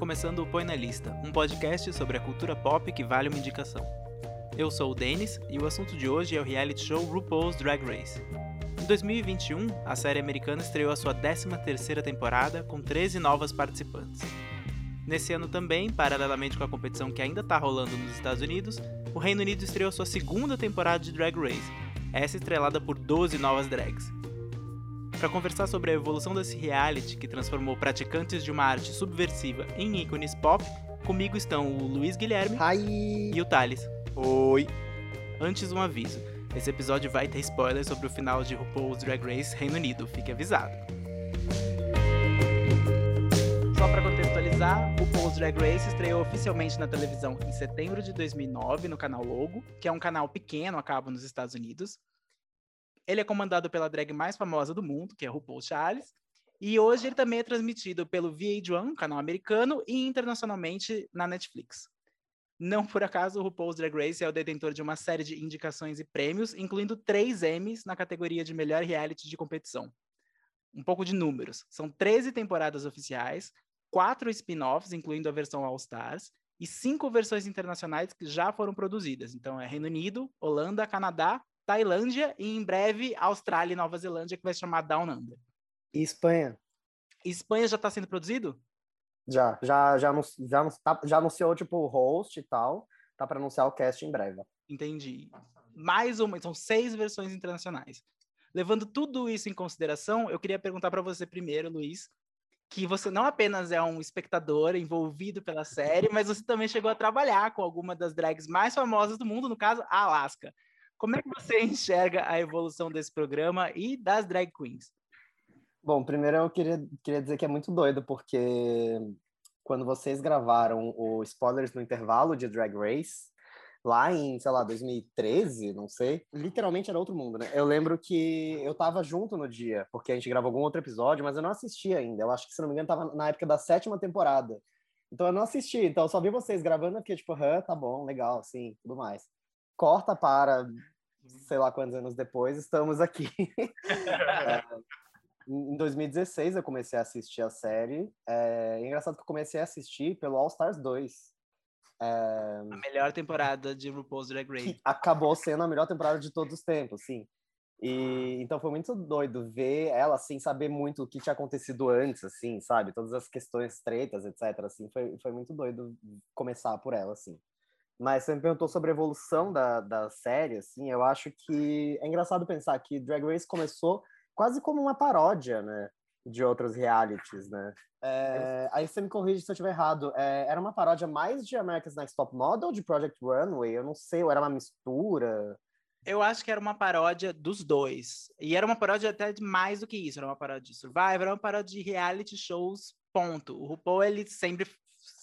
Começando o Põe na Lista, um podcast sobre a cultura pop que vale uma indicação. Eu sou o Denis e o assunto de hoje é o reality show RuPaul's Drag Race. Em 2021, a série americana estreou a sua 13ª temporada com 13 novas participantes. Nesse ano também, paralelamente com a competição que ainda está rolando nos Estados Unidos, o Reino Unido estreou sua segunda temporada de Drag Race, essa estrelada por 12 novas drags. Para conversar sobre a evolução desse reality que transformou praticantes de uma arte subversiva em ícones pop, comigo estão o Luiz Guilherme Hi. e o Thales. Oi. Antes, um aviso: esse episódio vai ter spoilers sobre o final de RuPaul's Drag Race Reino Unido, fique avisado. Só para contextualizar, RuPaul's Drag Race estreou oficialmente na televisão em setembro de 2009 no canal Logo, que é um canal pequeno a cabo nos Estados Unidos. Ele é comandado pela drag mais famosa do mundo, que é RuPaul Charles, e hoje ele também é transmitido pelo VH1, canal americano, e internacionalmente na Netflix. Não por acaso, o RuPaul's Drag Race é o detentor de uma série de indicações e prêmios, incluindo três Emmys na categoria de melhor reality de competição. Um pouco de números. São 13 temporadas oficiais, quatro spin-offs, incluindo a versão All Stars, e cinco versões internacionais que já foram produzidas. Então é Reino Unido, Holanda, Canadá, Tailândia e em breve Austrália e Nova Zelândia, que vai se chamar Down Under. E Espanha? Espanha já está sendo produzido? Já, já, já, já, tá- já anunciou, tipo, o host e tal. Tá para anunciar o cast em breve. Entendi. Mais uma, são seis versões internacionais. Levando tudo isso em consideração, eu queria perguntar para você primeiro, Luiz, que você não apenas é um espectador envolvido pela série, mas você também chegou a trabalhar com alguma das drags mais famosas do mundo, no caso, a Alaska. Como é que você enxerga a evolução desse programa e das drag queens? Bom, primeiro eu queria, queria dizer que é muito doido, porque quando vocês gravaram o Spoilers no intervalo de Drag Race, lá em, sei lá, 2013, não sei, literalmente era outro mundo, né? Eu lembro que eu tava junto no dia, porque a gente gravou algum outro episódio, mas eu não assisti ainda. Eu acho que, se não me engano, tava na época da sétima temporada. Então eu não assisti, então eu só vi vocês gravando, fiquei tipo, "Hã, tá bom, legal, sim, tudo mais. Corta para, sei lá quantos anos depois, estamos aqui. É, em 2016 eu comecei a assistir a série. É, é engraçado que eu comecei a assistir pelo All Stars 2. É, A melhor temporada de RuPaul's Drag Race. acabou sendo a melhor temporada de todos os tempos, sim. E então foi muito doido ver ela sem saber muito o que tinha acontecido antes, assim, sabe? Todas as questões tretas, etc. Assim, foi, foi muito doido começar por ela, assim. Mas você me perguntou sobre a evolução da, da série, assim, eu acho que é engraçado pensar que Drag Race começou quase como uma paródia, né? De outros realities, né? É, aí você me corrige se eu estiver errado. É, era uma paródia mais de America's Next Top Model ou de Project Runway? Eu não sei, ou era uma mistura? Eu acho que era uma paródia dos dois. E era uma paródia até de mais do que isso. Era uma paródia de Survivor, era uma paródia de reality shows, ponto. O RuPaul, ele sempre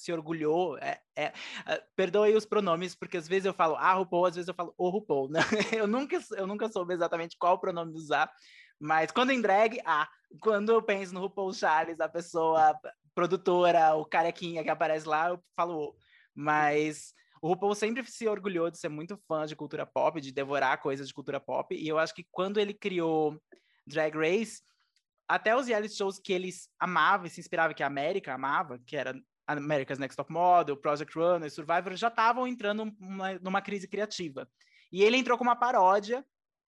se orgulhou. É, é, ah, perdoe os pronomes, porque às vezes eu falo a RuPaul, às vezes eu falo o RuPaul. Né? Eu, nunca, eu nunca soube exatamente qual pronome usar. Mas quando em drag, ah, quando eu penso no RuPaul Charles, a pessoa produtora, o carequinha que aparece lá, eu falo o. Mas o RuPaul sempre se orgulhou de ser muito fã de cultura pop, de devorar coisas de cultura pop, e eu acho que quando ele criou Drag Race, até os reality shows que eles amavam e se inspiravam, que a América amava, que era America's Next Top Model, Project Runway, Survivor, já estavam entrando numa, numa crise criativa. E ele entrou com uma paródia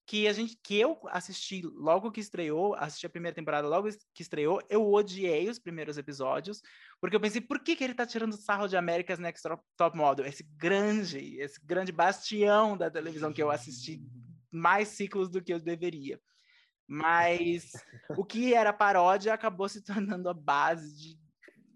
que a gente que eu assisti logo que estreou, assisti a primeira temporada logo que estreou, eu odiei os primeiros episódios, porque eu pensei, por que, que ele tá tirando sarro de America's Next Top Model? Esse grande, esse grande bastião da televisão que eu assisti mais ciclos do que eu deveria. Mas o que era paródia acabou se tornando a base de,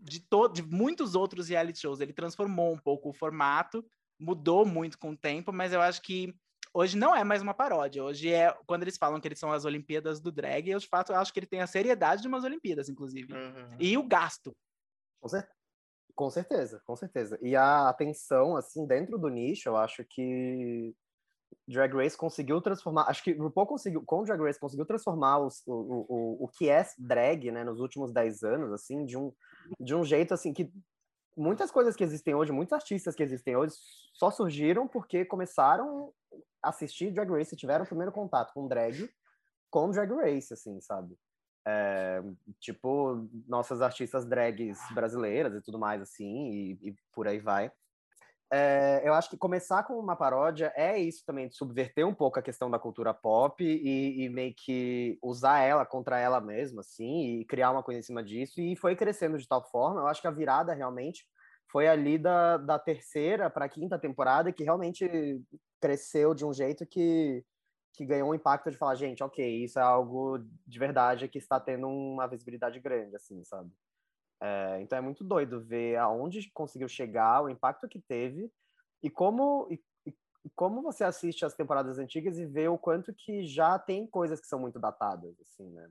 de, de muitos outros reality shows. Ele transformou um pouco o formato, mudou muito com o tempo, mas eu acho que hoje não é mais uma paródia. Hoje é quando eles falam que eles são as Olimpíadas do drag, eu de fato acho que ele tem a seriedade de umas Olimpíadas, inclusive. Uhum. E o gasto. Com, cer- com certeza, com certeza. E a atenção, assim, dentro do nicho, eu acho que Drag Race conseguiu transformar. Acho que o RuPaul conseguiu, com Drag Race, conseguiu transformar os- o, o, o, que é drag, né, nos últimos 10 anos, assim, de um, de um jeito, assim, que muitas coisas que existem hoje, muitos artistas que existem hoje, só surgiram porque começaram a assistir Drag Race tiveram o primeiro contato com drag com Drag Race, assim, sabe? É, tipo, nossas artistas drags brasileiras e tudo mais, assim, e, e por aí vai. É, eu acho que começar com uma paródia é isso também, de subverter um pouco a questão da cultura pop e, e, meio que usar ela contra ela mesma, assim, e criar uma coisa em cima disso. E foi crescendo de tal forma. Eu acho que a virada realmente foi ali da, da terceira para a quinta temporada que realmente cresceu de um jeito que que ganhou um impacto de falar, gente, ok, isso é algo de verdade que está tendo uma visibilidade grande, assim, sabe? É, então é muito doido ver aonde conseguiu chegar, o impacto que teve e como e, e, como você assiste as temporadas antigas e vê o quanto que já tem coisas que são muito datadas, assim, né?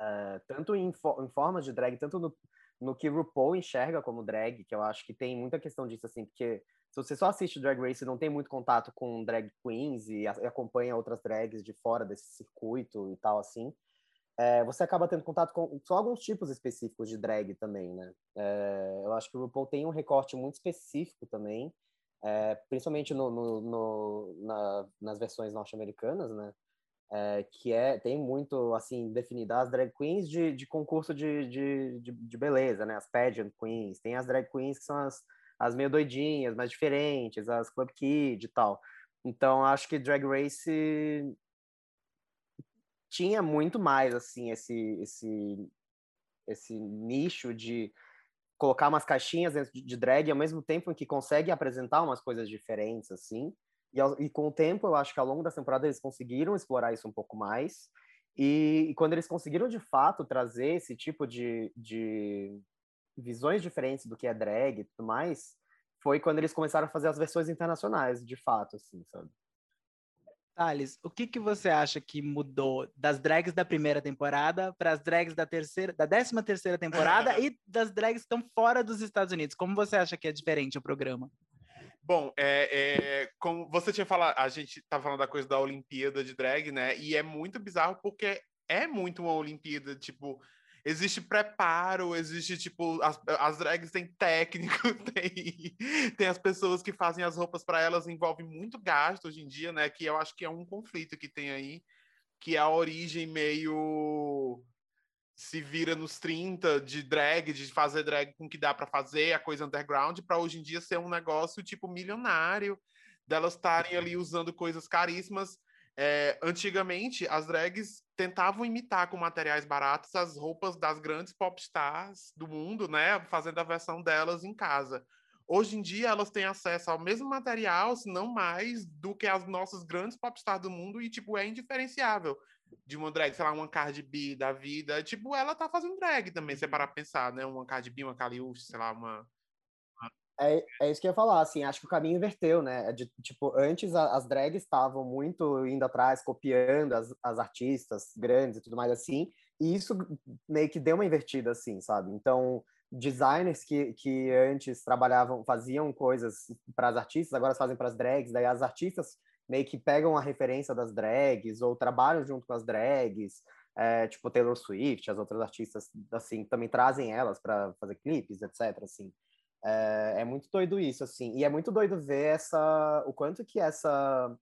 É, tanto em, em formas de drag, tanto no, no que RuPaul enxerga como drag, que eu acho que tem muita questão disso, assim, porque se você só assiste Drag Race e não tem muito contato com drag queens e acompanha outras drags de fora desse circuito e tal assim, é, você acaba tendo contato com só alguns tipos específicos de drag também, né? É, eu acho que o RuPaul tem um recorte muito específico também, é, principalmente no, no, no na, nas versões norte-americanas, né? É, que é tem muito assim definida as drag queens de, de concurso de, de, de, de beleza, né? As pageant queens, tem as drag queens que são as as meio doidinhas, mais diferentes, as Club Kid e tal. Então, acho que Drag Race tinha muito mais, assim, esse, esse, esse nicho de colocar umas caixinhas dentro de drag, ao mesmo tempo em que consegue apresentar umas coisas diferentes, assim. E, e com o tempo, eu acho que ao longo da temporada eles conseguiram explorar isso um pouco mais. E, e quando eles conseguiram, de fato, trazer esse tipo de, de visões diferentes do que é drag e tudo mais, foi quando eles começaram a fazer as versões internacionais, de fato, assim, sabe? Thales, o que, que você acha que mudou das drags da primeira temporada para as drags da terceira, da décima terceira temporada e das drags que estão fora dos Estados Unidos? Como você acha que é diferente o programa? Bom, é, é, como você tinha falado, a gente estava falando da coisa da Olimpíada de drag, né? E é muito bizarro porque é muito uma Olimpíada, tipo, existe preparo, existe, tipo, as, as drags têm técnico, tem, tem as pessoas que fazem as roupas para elas, envolve muito gasto hoje em dia, né? Que eu acho que é um conflito que tem aí, que é a origem meio se vira nos 30 de drag, de fazer drag com que dá para fazer, a coisa underground, para hoje em dia ser um negócio tipo milionário, delas estarem ali usando coisas caríssimas é, antigamente, as drags tentavam imitar com materiais baratos as roupas das grandes popstars do mundo, né? Fazendo a versão delas em casa. Hoje em dia, elas têm acesso ao mesmo material, se não mais, do que as nossas grandes popstars do mundo e, tipo, é indiferenciável de uma drag, sei lá, uma Cardi B da vida. Tipo, ela tá fazendo drag também, se é para pensar, né? Uma Cardi B, uma Caliush, sei lá, uma é, é isso que eu ia falar, assim, acho que o caminho inverteu, né? É de, tipo, antes a, as drags estavam muito indo atrás, copiando as, as artistas grandes e tudo mais assim, e isso meio que deu uma invertida, assim, sabe? Então, designers que, que antes trabalhavam, faziam coisas para as artistas, agora fazem para as drags, daí as artistas meio que pegam a referência das drags ou trabalham junto com as drags, é, tipo Taylor Swift, as outras artistas, assim, também trazem elas para fazer clipes, etc, assim. É, é, muito doido isso, assim. E é muito doido ver essa, o quanto que essa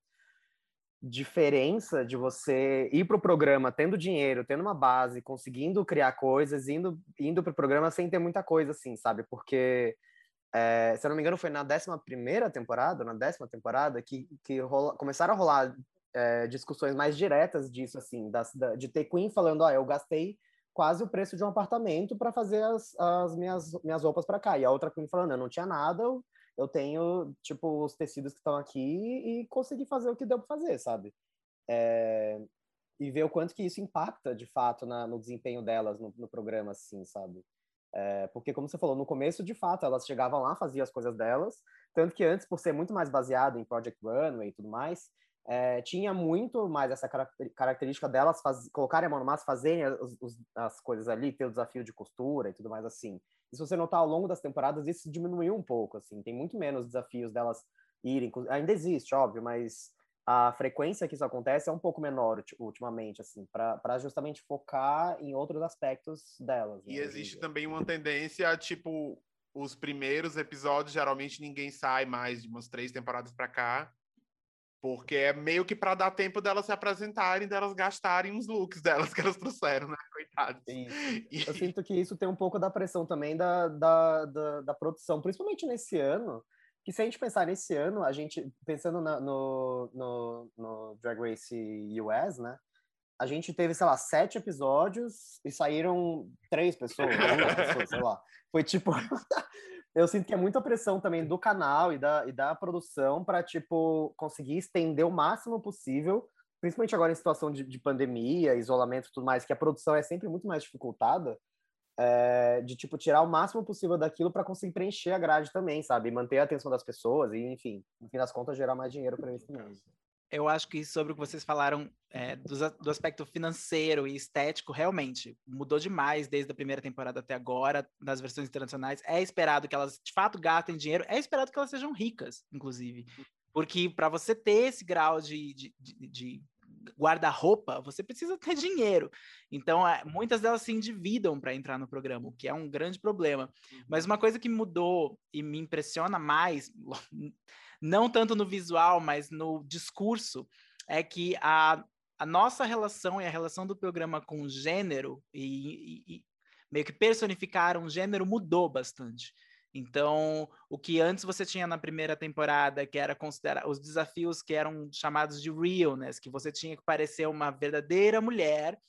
diferença de você ir para o programa tendo dinheiro, tendo uma base, conseguindo criar coisas, indo, indo para o programa sem ter muita coisa, assim, sabe? Porque, é, se eu não me engano, foi na 11 primeira temporada, na décima temporada, que, que rola, começaram a rolar é, discussões mais diretas disso, assim, da, de ter Queen falando, ó, oh, eu gastei quase o preço de um apartamento para fazer as, as minhas, minhas roupas para cá. E a outra Queen falando, eu não tinha nada, eu tenho, tipo, os tecidos que estão aqui e consegui fazer o que deu para fazer, sabe? É, e ver o quanto que isso impacta, de fato, na, no desempenho delas no, no programa, assim, sabe? É, porque, como você falou, no começo, de fato, elas chegavam lá, faziam as coisas delas, tanto que antes, por ser muito mais baseado em Project Runway e tudo mais, é, tinha muito mais essa característica delas faz, colocarem a mão no massa, fazerem as, as, coisas ali, ter o desafio de costura e tudo mais assim. E se você notar ao longo das temporadas, isso diminuiu um pouco, assim, tem muito menos desafios delas irem, ainda existe, óbvio, mas a frequência que isso acontece é um pouco menor ultimamente, assim, para justamente focar em outros aspectos delas. Né, e existe também uma tendência, tipo, os primeiros episódios, geralmente ninguém sai mais de umas três temporadas para cá, Porque é meio que para dar tempo delas se apresentarem, delas gastarem os looks delas que elas trouxeram, né? Coitadas. E... Eu sinto que isso tem um pouco da pressão também da, da, da, da, produção, principalmente nesse ano. Que se a gente pensar nesse ano, a gente, pensando na, no, no, no Drag Race US, né? A gente teve, sei lá, sete episódios e saíram três pessoas, pessoas, sei lá. Foi tipo. eu sinto que é muita pressão também do canal e da, e da produção para tipo conseguir estender o máximo possível, principalmente agora em situação de, de pandemia, isolamento e tudo mais, que a produção é sempre muito mais dificultada, é, de tipo tirar o máximo possível daquilo para conseguir preencher a grade também, sabe, manter a atenção das pessoas e enfim, no fim das contas gerar mais dinheiro para eles também eu acho que sobre o que vocês falaram é, do, do, aspecto financeiro e estético, realmente mudou demais desde a primeira temporada até agora, nas versões internacionais. É esperado que elas de fato gastem dinheiro, é esperado que elas sejam ricas, inclusive. Porque para você ter esse grau de, de, de, de guarda-roupa, você precisa ter dinheiro. Então, é, muitas delas se endividam para entrar no programa, o que é um grande problema. Mas uma coisa que mudou e me impressiona mais não tanto no visual, mas no discurso, é que a, a nossa relação e a relação do programa com gênero e, e, e meio que personificar um gênero mudou bastante. Então, o que antes você tinha na primeira temporada, que era considerar os desafios que eram chamados de realness, que você tinha que parecer uma verdadeira mulher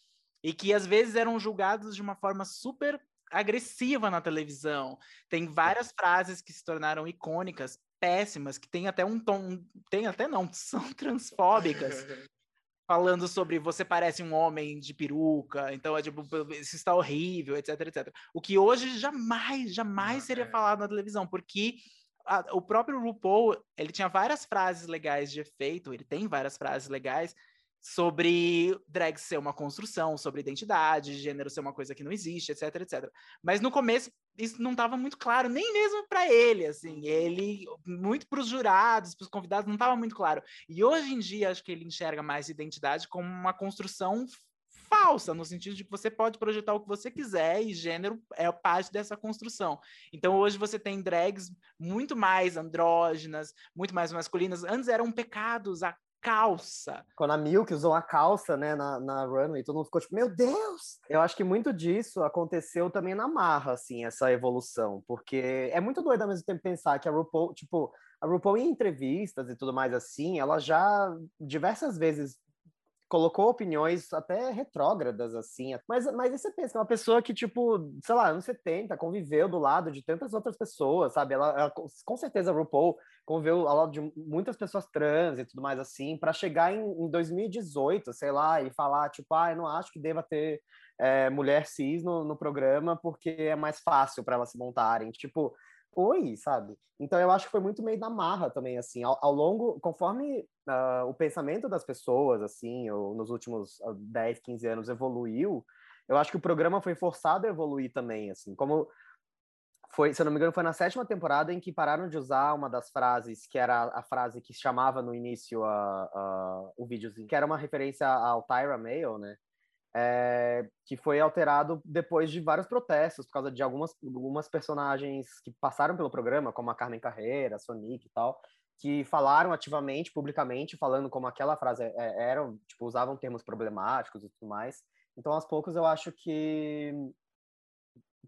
e que às vezes eram julgados de uma forma super agressiva na televisão. Tem várias frases que se tornaram icônicas péssimas, que tem até um tom, tem até não, são transfóbicas, falando sobre você parece um homem de peruca, então é tipo, isso está horrível, etc, etc. O que hoje jamais, jamais seria é. falado na televisão, porque a, o próprio RuPaul, ele tinha várias frases legais de efeito, ele tem várias frases legais, sobre drag ser uma construção, sobre identidade, gênero ser uma coisa que não existe, etc, etc. Mas no começo isso não estava muito claro, nem mesmo para ele, assim, ele muito para os jurados, para os convidados não estava muito claro. E hoje em dia acho que ele enxerga mais identidade como uma construção falsa, no sentido de que você pode projetar o que você quiser e gênero é parte dessa construção. Então hoje você tem drags muito mais andrógenas, muito mais masculinas. Antes eram pecados a calça. Quando a Milk usou a calça, né, na, na runway, todo mundo ficou tipo, meu Deus! Eu acho que muito disso aconteceu também na marra, assim, essa evolução, porque é muito doido ao mesmo tempo pensar que a RuPaul, tipo, a RuPaul em entrevistas e tudo mais assim, ela já diversas vezes colocou opiniões até retrógradas, assim. Mas, mas aí você pensa, é uma pessoa que, tipo, sei lá, anos 70, conviveu do lado de tantas outras pessoas, sabe? Ela, ela com certeza, a RuPaul conviveu ao lado de muitas pessoas trans e tudo mais assim, para chegar em, em, 2018, sei lá, e falar, tipo, ah, eu não acho que deva ter é, mulher cis no, no programa porque é mais fácil para elas se montarem. Tipo, Oi, sabe? Então eu acho que foi muito meio da marra também, assim, ao, ao longo, conforme uh, o pensamento das pessoas, assim, ou nos últimos uh, 10, 15 anos evoluiu, eu acho que o programa foi forçado a evoluir também, assim, como foi, se eu não me engano, foi na sétima temporada em que pararam de usar uma das frases, que era a frase que chamava no início a, a, o videozinho, que era uma referência ao Tyra Mail, né? É, que foi alterado depois de vários protestos, por causa de algumas, algumas personagens que passaram pelo programa, como a Carmen Carreira, a Sonic e tal, que falaram ativamente, publicamente, falando como aquela frase é, é, era, tipo, usavam termos problemáticos e tudo mais. Então, aos poucos, eu acho que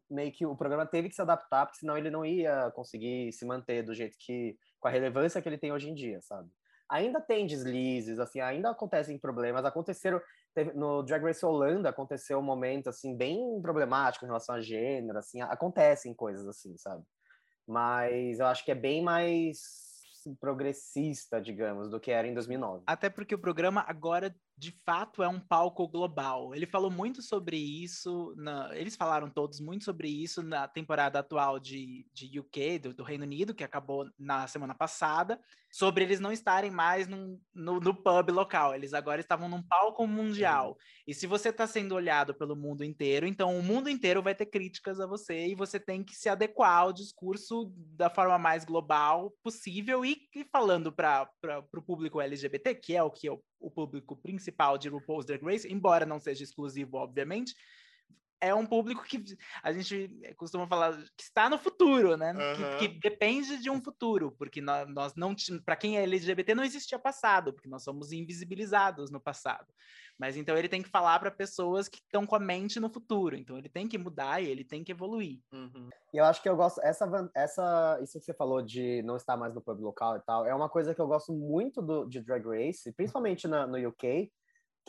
meio que o programa teve que se adaptar, porque senão ele não ia conseguir se manter do jeito que, com a relevância que ele tem hoje em dia, sabe? Ainda tem deslizes, assim, ainda acontecem problemas, aconteceram, Teve, no Drag Race Holanda aconteceu um momento assim bem problemático em relação a gênero, assim, acontecem coisas assim, sabe? Mas eu acho que é bem mais progressista, digamos, do que era em 2009. Até porque o programa agora de fato é um palco global. Ele falou muito sobre isso, na, eles falaram todos muito sobre isso na temporada atual de, de UK, do, do, Reino Unido, que acabou na semana passada, sobre eles não estarem mais num, no, no pub local, eles agora estavam num palco mundial. Uhum. E se você está sendo olhado pelo mundo inteiro, então o mundo inteiro vai ter críticas a você e você tem que se adequar ao discurso da forma mais global possível e, e falando para o público LGBT, que é o que eu o público principal de RuPaul's Drag Race, embora não seja exclusivo, obviamente, é um público que a gente costuma falar que está no futuro, né? Uhum. Que, que, depende de um futuro, porque nós, nós não para quem é LGBT não existia passado, porque nós somos invisibilizados no passado. Mas então ele tem que falar para pessoas que estão com a mente no futuro. Então ele tem que mudar e ele tem que evoluir. Uhum. E eu acho que eu gosto essa essa isso que você falou de não estar mais no pub local e tal, é uma coisa que eu gosto muito do, de Drag Race, principalmente na, no UK,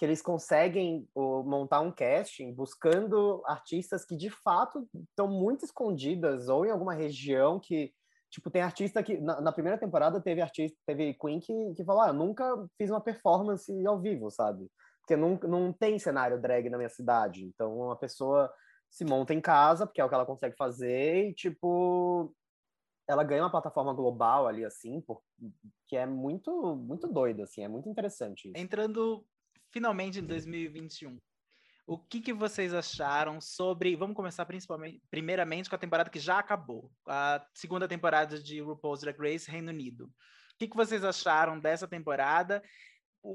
que eles conseguem o, montar um casting buscando artistas que de fato estão muito escondidas ou em alguma região que tipo tem artista que na, na, primeira temporada teve artista teve Queen que, que falou ah, nunca fiz uma performance ao vivo sabe? Porque não, não tem cenário drag na minha cidade. Então uma pessoa se monta em casa porque é o que ela consegue fazer e tipo ela ganha uma plataforma global ali assim por, que é muito muito doido assim é muito interessante entrando finalmente em 2021. O que, que vocês acharam sobre. Vamos começar principalmente, primeiramente com a temporada que já acabou, a segunda temporada de RuPaul's Drag Race Reino Unido. O que, que vocês acharam dessa temporada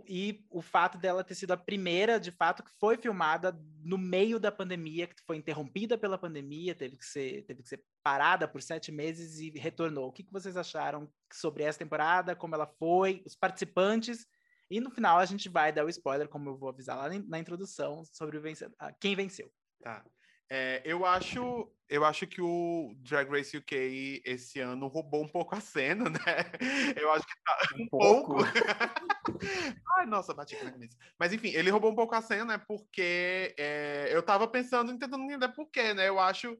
e o fato dela ter sido a primeira, de fato, que foi filmada no meio da pandemia, que foi interrompida pela pandemia, teve que ser, teve que ser parada por sete meses e retornou. O que, que vocês acharam sobre essa temporada, como ela foi, os participantes e no final a gente vai dar o spoiler, como eu vou avisar lá na introdução, sobre ah, quem venceu. Tá. É, eu acho eu acho que o Drag Race UK esse ano roubou um pouco a cena, né? Eu acho que tá um, um pouco. pouco. Ai, nossa, bati aqui na camisa. Mas enfim, ele roubou um pouco a cena, né? Porque é, eu tava pensando, tentando entender por quê, né? Eu acho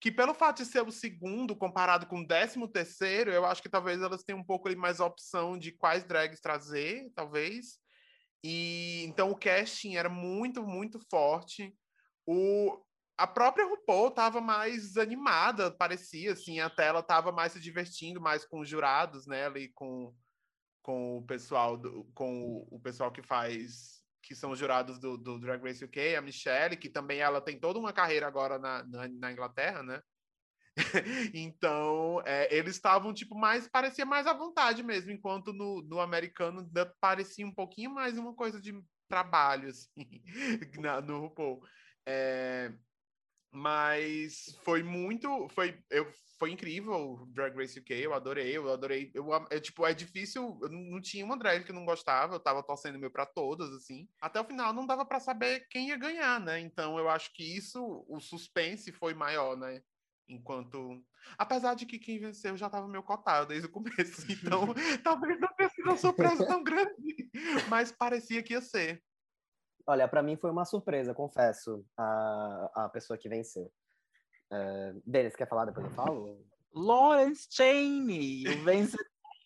que pelo fato de ser o segundo comparado com o décimo terceiro, eu acho que talvez elas tenham um pouco mais opção de quais drags trazer, talvez. E então o casting era muito, muito forte. O, a própria RuPaul estava mais animada, parecia assim, até ela estava mais se divertindo mais com os jurados, né, ali com, com o pessoal do, com o, o pessoal que faz que são os jurados do, do, Drag Race UK, a Michelle, que também ela tem toda uma carreira agora na, na, na Inglaterra, né? então, é, eles estavam, tipo, mais, parecia mais à vontade mesmo, enquanto no, no americano parecia um pouquinho mais uma coisa de trabalho, assim, na, no RuPaul. É, mas foi muito, foi, eu, foi incrível o Drag Race UK, eu adorei, eu adorei. Eu, é, tipo, é difícil, eu não tinha uma drag que eu não gostava, eu tava torcendo meu para todas, assim. Até o final não dava para saber quem ia ganhar, né? Então eu acho que isso, o suspense foi maior, né? Enquanto. Apesar de que quem venceu já estava meio cotado desde o começo, então talvez não tenha sido uma surpresa tão grande, mas parecia que ia ser. Olha, para mim foi uma surpresa, confesso, a, a pessoa que venceu. Uh, Denis, quer falar depois eu falo? Lawrence Cheney,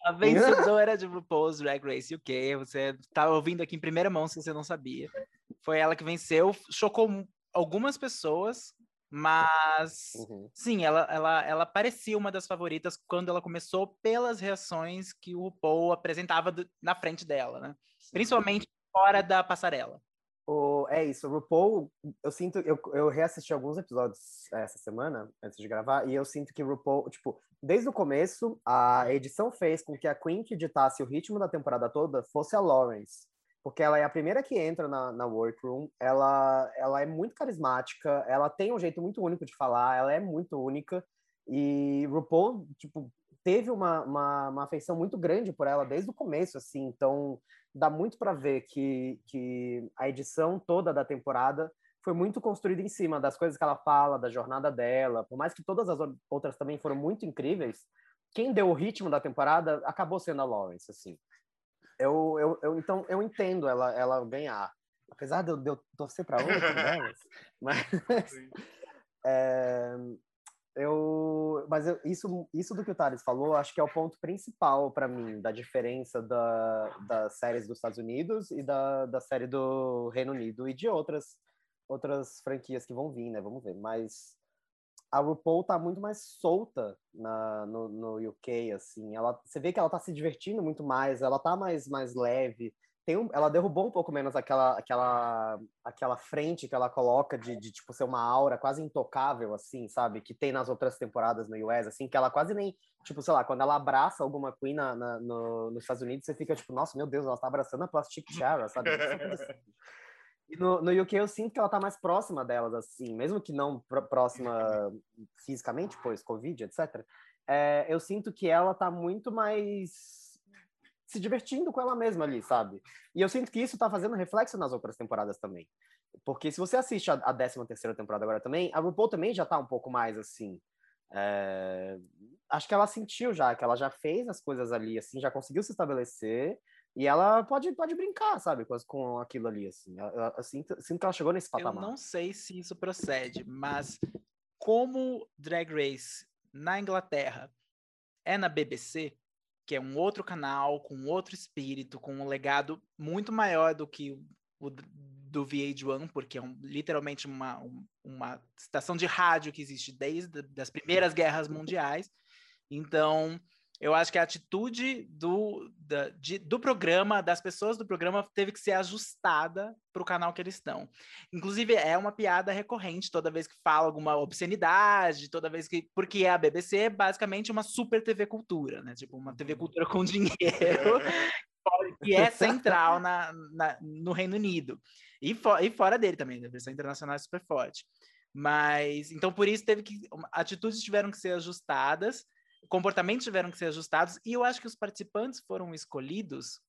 a vencedora de RuPaul's Drag Race UK. Você tá ouvindo aqui em primeira mão se você não sabia. Foi ela que venceu, chocou algumas pessoas, mas uhum. sim, ela, ela, ela parecia uma das favoritas quando ela começou pelas reações que o RuPaul apresentava do, na frente dela, né? Principalmente fora da passarela. O, é isso, o RuPaul, eu sinto, eu, eu reassisti alguns episódios essa semana, antes de gravar, e eu sinto que o RuPaul, tipo, desde o começo, a edição fez com que a Queen que ditasse o ritmo da temporada toda fosse a Lawrence, porque ela é a primeira que entra na, na workroom, ela, ela é muito carismática, ela tem um jeito muito único de falar, ela é muito única, e RuPaul, tipo, teve uma, uma, uma afeição muito grande por ela desde o começo, assim, então dá muito para ver que, que a edição toda da temporada foi muito construída em cima das coisas que ela fala, da jornada dela, por mais que todas as outras também foram muito incríveis, quem deu o ritmo da temporada acabou sendo a Lawrence, assim. Eu, eu, eu então eu entendo ela, ela ganhar, apesar de eu, de eu torcer para outra delas, mas é, eu, mas eu, isso, isso do que o Thales falou, acho que é o ponto principal para mim da diferença da, das séries dos Estados Unidos e da, da série do Reino Unido e de outras outras franquias que vão vir, né? Vamos ver. Mas a RuPaul tá muito mais solta na, no, no UK, assim. Ela, você vê que ela tá se divertindo muito mais, ela tá mais, mais leve tem um, ela derrubou um pouco menos aquela aquela aquela frente que ela coloca de, de, tipo ser uma aura quase intocável assim sabe que tem nas outras temporadas no US assim que ela quase nem tipo sei lá quando ela abraça alguma queen na, na no, nos Estados Unidos você fica tipo nossa meu Deus ela está abraçando a Plastic Chara sabe assim. E no, no UK eu sinto que ela tá mais próxima delas, assim, mesmo que não pr próxima fisicamente, pois Covid, etc. É, eu sinto que ela tá muito mais se divertindo com ela mesma ali, sabe? E eu sinto que isso tá fazendo reflexo nas outras temporadas também. Porque se você assiste a, a 13 terceira temporada agora também, a RuPaul também já tá um pouco mais assim. É... Acho que ela sentiu já, que ela já fez as coisas ali, assim, já conseguiu se estabelecer. E ela pode, pode brincar, sabe, com, com aquilo ali, assim. Eu, eu, eu sinto, sinto, que ela chegou nesse patamar. Eu não sei se isso procede, mas como Drag Race na Inglaterra é na BBC, que é um outro canal, com outro espírito, com um legado muito maior do que o do VH1, porque é um, literalmente uma, uma estação de rádio que existe desde as primeiras guerras mundiais. Então, eu acho que a atitude do, da, de, do programa, das pessoas do programa, teve que ser ajustada para o canal que eles estão. Inclusive, é uma piada recorrente toda vez que fala alguma obscenidade, toda vez que. Porque a BBC é basicamente uma super TV cultura, né? Tipo, uma TV cultura com dinheiro. que é central na, na, no Reino Unido. E, for, e fora dele também, a versão internacional é super forte. Mas, então, por isso, teve que. Atitudes tiveram que ser ajustadas comportamentos tiveram que ser ajustados e eu acho que os participantes foram escolhidos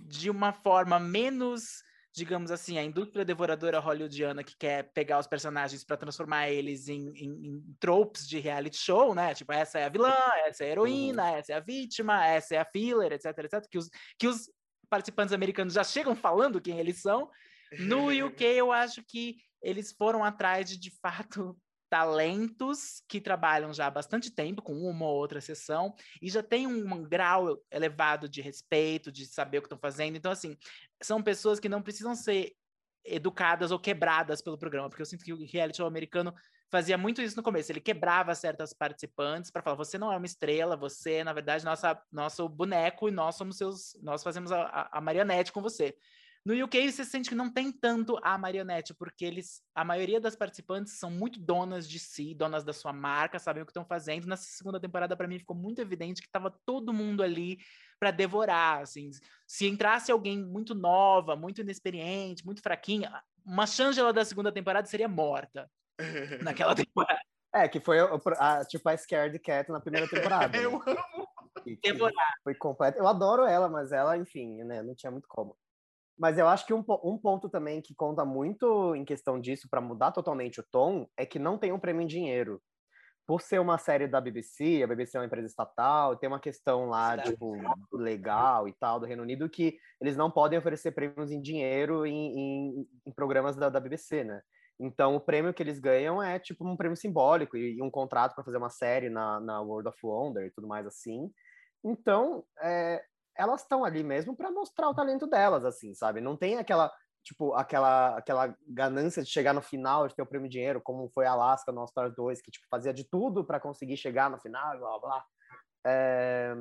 de uma forma menos, digamos assim, a indústria devoradora hollywoodiana que quer pegar os personagens para transformar eles em, em, em, tropes de reality show, né? Tipo, essa é a vilã, essa é a heroína, uhum. essa é a vítima, essa é a filler, etc, etc, que os, que os participantes americanos já chegam falando quem eles são. No UK, eu acho que eles foram atrás de, de fato, talentos que trabalham já há bastante tempo, com uma ou outra sessão, e já tem um grau elevado de respeito, de saber o que estão fazendo. Então, assim, são pessoas que não precisam ser educadas ou quebradas pelo programa, porque eu sinto que o reality show americano fazia muito isso no começo. Ele quebrava certas participantes para falar: você não é uma estrela, você na verdade, nossa, nosso boneco e nós somos seus, nós fazemos a, a marionete com você. No UK você sente que não tem tanto a marionete, porque eles, a maioria das participantes são muito donas de si, donas da sua marca, sabem o que estão fazendo. Nessa segunda temporada, para mim, ficou muito evidente que estava todo mundo ali para devorar. Assim, se entrasse alguém muito nova, muito inexperiente, muito fraquinha, uma Shangela da segunda temporada seria morta naquela temporada. É, que foi a, a, tipo a Scared Cat na primeira temporada. Eu né? amo! Devorar. Foi completo. Eu adoro ela, mas ela, enfim, né, não tinha muito como. Mas eu acho que um, um ponto também que conta muito em questão disso para mudar totalmente o tom é que não tem um prêmio em dinheiro. Por ser uma série da BBC, a BBC é uma empresa estatal, tem uma questão lá, tipo, legal e tal, do Reino Unido, que eles não podem oferecer prêmios em dinheiro em, em, em programas da, da BBC, né? Então, o prêmio que eles ganham é tipo um prêmio simbólico e, e um contrato para fazer uma série na, na World of Wonder e tudo mais assim. Então, é, elas estão ali mesmo para mostrar o talento delas, assim, sabe? Não tem aquela tipo aquela aquela ganância de chegar no final de ter o prêmio de dinheiro, como foi a Alaska no All Stars 2, que tipo fazia de tudo para conseguir chegar no final, blá blá. É...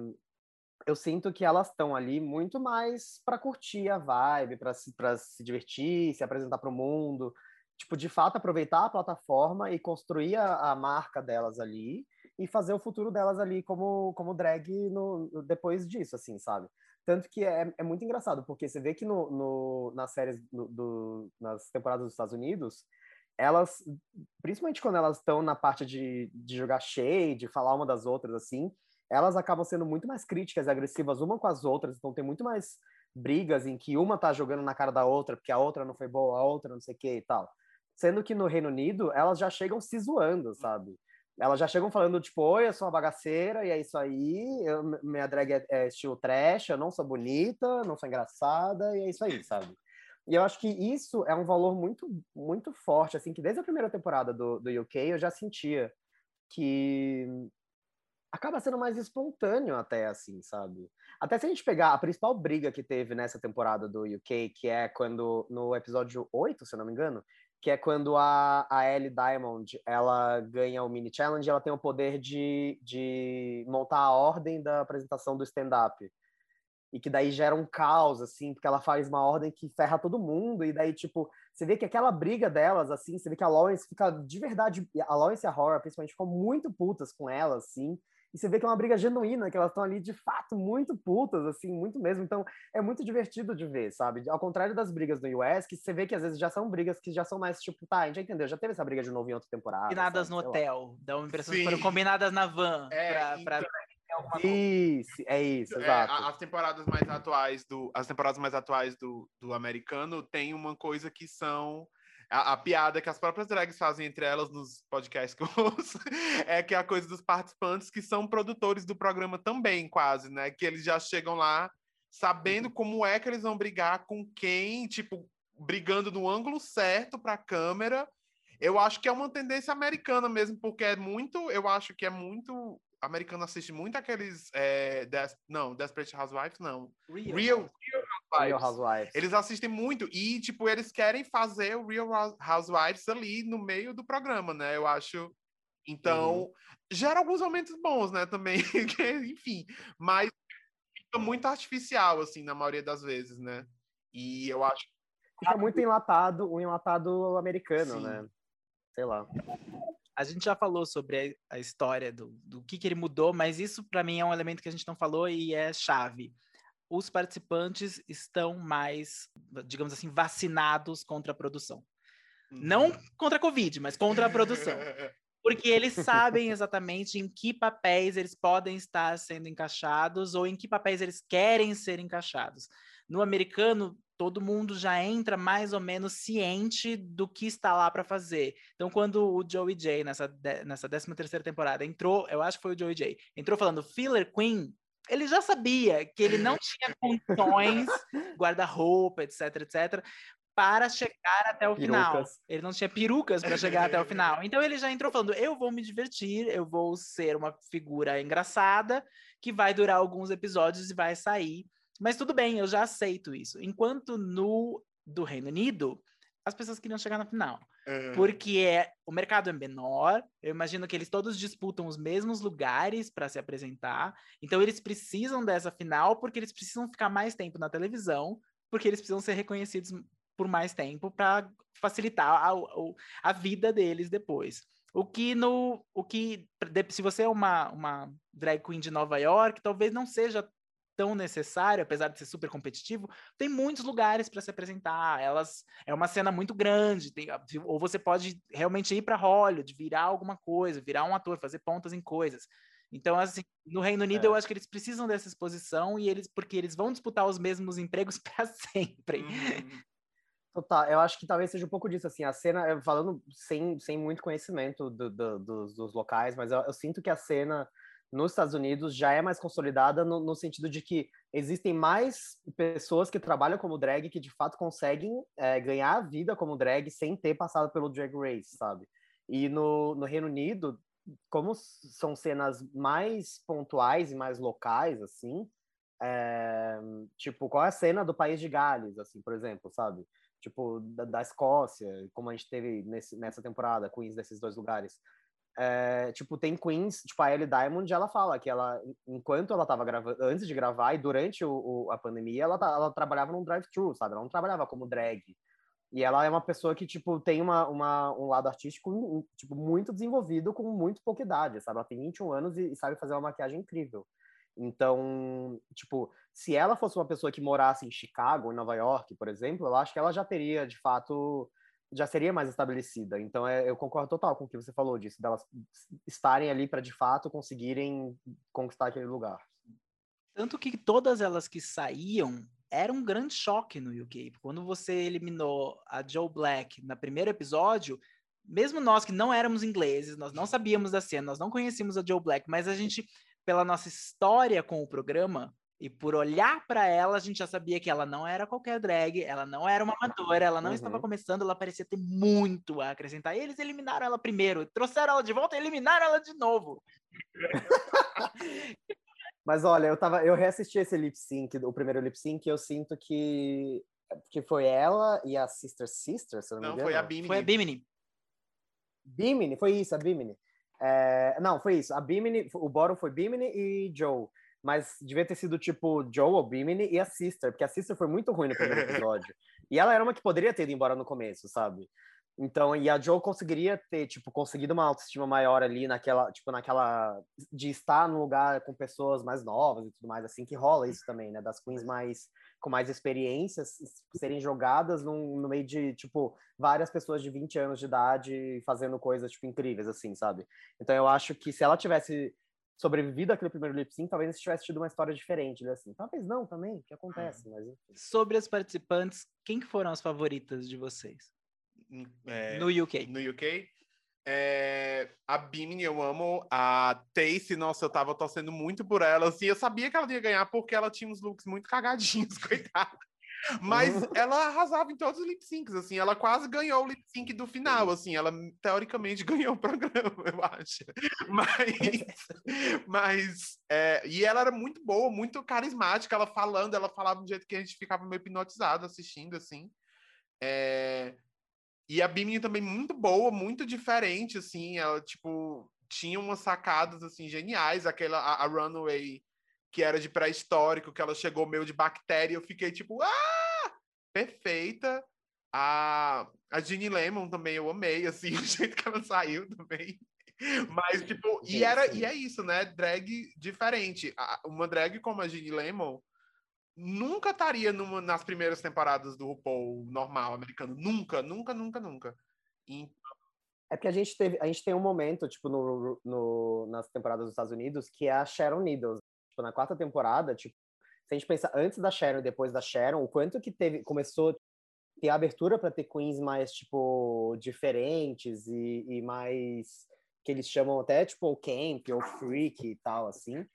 Eu sinto que elas estão ali muito mais para curtir a vibe, para se, se divertir, se apresentar para o mundo, tipo de fato aproveitar a plataforma e construir a, a marca delas ali e fazer o futuro delas ali como, como drag no, depois disso, assim, sabe? Tanto que é, é muito engraçado, porque você vê que no, no nas séries, do, do, nas temporadas dos Estados Unidos, elas, principalmente quando elas estão na parte de, de jogar shade, falar uma das outras, assim, elas acabam sendo muito mais críticas e agressivas uma com as outras, então tem muito mais brigas em que uma tá jogando na cara da outra, porque a outra não foi boa, a outra não sei o que e tal. Sendo que no Reino Unido, elas já chegam se zoando, sabe? Elas já chegam falando, tipo, oi, eu sou uma bagaceira, e é isso aí, eu, minha drag é, é, estilo trash, eu não sou bonita, não sou engraçada, e é isso aí, sabe? E eu acho que isso é um valor muito, muito forte, assim, que desde a primeira temporada do, do UK eu já sentia que acaba sendo mais espontâneo até, assim, sabe? Até se a gente pegar a principal briga que teve nessa temporada do UK, que é quando, no episódio 8, se eu não me engano, que é quando a, a Ellie Diamond ela ganha o mini challenge, ela tem o poder de, de montar a ordem da apresentação do stand-up. E que daí gera um caos, assim, porque ela faz uma ordem que ferra todo mundo, e daí, tipo, você vê que aquela briga delas, assim, você vê que a Lawrence fica de verdade, a Lawrence e a Horror, principalmente, ficam muito putas com ela, assim, e você vê que é uma briga genuína, que elas estão ali de fato muito putas, assim, muito mesmo. Então, é muito divertido de ver, sabe? Ao contrário das brigas do US, que você vê que às vezes já são brigas que já são mais tipo, tá, a gente já entendeu, já teve essa briga de novo em outra temporada. Combinadas sabe? no hotel, dá uma impressão que foram combinadas na van. É, pra, então... pra... Isso, é isso, É, exato. a- as temporadas mais atuais do as temporadas mais atuais do, do americano tem uma coisa que são a, a piada que as próprias drags fazem entre elas nos podcasts que eu ouço é que é a coisa dos participantes que são produtores do programa também, quase, né? Que eles já chegam lá sabendo como é que eles vão brigar com quem, tipo, brigando no ângulo certo para a câmera. Eu acho que é uma tendência americana mesmo, porque é muito, eu acho que é muito americano assiste muito aqueles é, Des- não, Desperate Housewives não. Real. Real, Real Real Housewives. Eles assistem muito e, tipo, eles querem fazer o Real Hous- Housewives ali no meio do programa, né? Eu acho. Então, gera alguns momentos bons, né? Também, enfim. Mas fica muito artificial, assim, na maioria das vezes, né? E eu acho. Fica muito enlatado, um enlatado americano, Sim. né? Sei lá. A gente já falou sobre a, a história do, do que, que ele mudou, mas isso para mim é um elemento que a gente não falou e é chave. Os participantes estão mais, digamos assim, vacinados contra a produção. Não contra a Covid, mas contra a produção. Porque eles sabem exatamente em que papéis eles podem estar sendo encaixados ou em que papéis eles querem ser encaixados. No americano, todo mundo já entra mais ou menos ciente do que está lá para fazer. Então, quando o Joey J, nessa, nessa 13 terceira temporada, entrou, eu acho que foi o Joey J, entrou falando filler queen, ele já sabia que ele não tinha condições, guarda-roupa, etc, etc, para chegar até o final. Perucas. Ele não tinha perucas para chegar até o final. Então ele já entrou falando: eu vou me divertir, eu vou ser uma figura engraçada que vai durar alguns episódios e vai sair. Mas tudo bem, eu já aceito isso. Enquanto no do Reino Unido, as pessoas queriam chegar na final. Porque é, o mercado é menor, eu imagino que eles todos disputam os mesmos lugares para se apresentar. Então eles precisam dessa final porque eles precisam ficar mais tempo na televisão, porque eles precisam ser reconhecidos por mais tempo para facilitar a, a, a vida deles depois. O que no. O que. Se você é uma, uma drag queen de Nova York, talvez não seja tão necessário, apesar de ser super competitivo, tem muitos lugares para se apresentar. Elas é uma cena muito grande, tem, ou você pode realmente ir para Hollywood, virar alguma coisa, virar um ator, fazer pontas em coisas. Então, assim, no Reino Unido, é. eu acho que eles precisam dessa exposição e eles, porque eles vão disputar os mesmos empregos para sempre. Uhum. Total, eu acho que talvez seja um pouco disso, assim, a cena, falando sem, sem muito conhecimento do, do, dos, dos, locais, mas eu, eu, sinto que a cena nos Estados Unidos já é mais consolidada no, no, sentido de que existem mais pessoas que trabalham como drag que de fato conseguem é, ganhar a vida como drag sem ter passado pelo Drag Race, sabe? E no, no Reino Unido, como são cenas mais pontuais e mais locais, assim, é, tipo, qual é a cena do País de Gales, assim, por exemplo, sabe? Tipo, da, da Escócia, como a gente teve nesse, nessa temporada, queens desses dois lugares. É, tipo, tem queens, tipo, a Ellie Diamond, ela fala que ela, enquanto ela tava gravando, antes de gravar e durante o, o, a pandemia, ela, ela trabalhava num drive-thru, sabe? Ela não trabalhava como drag. E ela é uma pessoa que, tipo, tem uma, uma, um lado artístico, tipo, muito desenvolvido com muito pouca idade, sabe? Ela tem 21 anos e, e sabe fazer uma maquiagem incrível. Então, tipo, se ela fosse uma pessoa que morasse em Chicago, em Nova York, por exemplo, eu acho que ela já teria, de fato, já seria mais estabelecida. Então, é, eu concordo total com o que você falou disso, delas estarem ali para, de fato, conseguirem conquistar aquele lugar. Tanto que todas elas que saíam era um grande choque no UK. Quando você eliminou a Joe Black no primeiro episódio, mesmo nós que não éramos ingleses, nós não sabíamos da cena, nós não conhecíamos a Joe Black, mas a gente, pela nossa história com o programa, e por olhar para ela, a gente já sabia que ela não era qualquer drag, ela não era uma amadora, ela não uhum. estava começando, ela parecia ter muito a acrescentar. E eles eliminaram ela primeiro, trouxeram ela de volta e eliminaram ela de novo. Mas olha, eu tava, eu reassisti esse lip sync, o primeiro lip sync, e eu sinto que que foi ela e a Sister Sister, se não, não me engano. foi a Bimini. Foi a Bimini. Bimini, foi isso, a Bimini. É, não, foi isso. A Bimini, o bottom foi Bimini e Joe. Mas devia ter sido tipo Joe ou Bimini e a Sister, porque a Sister foi muito ruim no primeiro episódio. e ela era uma que poderia ter ido embora no começo, sabe? Então, e a Joe conseguiria ter, tipo, conseguido uma autoestima maior ali naquela, tipo, naquela de estar no lugar com pessoas mais novas e tudo mais assim, que rola isso também, né, das queens mais com mais experiências serem jogadas num, no meio de, tipo, várias pessoas de 20 anos de idade fazendo coisas, tipo, incríveis, assim, sabe? Então eu acho que se ela tivesse sobrevivido àquele primeiro lip sync, talvez tivesse tido uma história diferente, né? assim. Talvez não também, que acontece, mas enfim. Sobre as participantes, quem que foram as favoritas de vocês? É, no UK. No UK. É, a Bimini eu amo. A Tace, nossa, eu tava torcendo muito por ela. Assim, eu sabia que ela ia ganhar porque ela tinha uns looks muito cagadinhos, coitada. Mas uhum. ela arrasava em todos os lip syncs, assim, ela quase ganhou o lip sync do final, assim, ela teoricamente ganhou o programa, eu acho. Mas, mas é, e ela era muito boa, muito carismática, ela falando, ela falava de um jeito que a gente ficava meio hipnotizado assistindo, assim. É, e a Bimini também muito boa, muito diferente, assim, ela, tipo, tinha umas sacadas, assim, geniais, aquela, a, a Runaway, que era de pré-histórico, que ela chegou meio de bactéria, eu fiquei, tipo, ah! Perfeita! A, a Ginny Lemon também eu amei, assim, o jeito que ela saiu também. Mas, tipo, e, era, e é isso, né? Drag diferente. Uma drag como a Ginny Lemon, nunca estaria numa, nas primeiras temporadas do RuPaul normal americano. Nunca, nunca, nunca, nunca. E... É porque a gente teve, a gente tem um momento, tipo, no, no, nas temporadas dos Estados Unidos, que é a Sharon Needles. Tipo, na quarta temporada, tipo, se a gente pensar antes da Sharon e depois da Sharon, o quanto que teve, começou a ter abertura para ter queens mais, tipo, diferentes e, e mais, que eles chamam até, tipo, camp ou freak e tal, assim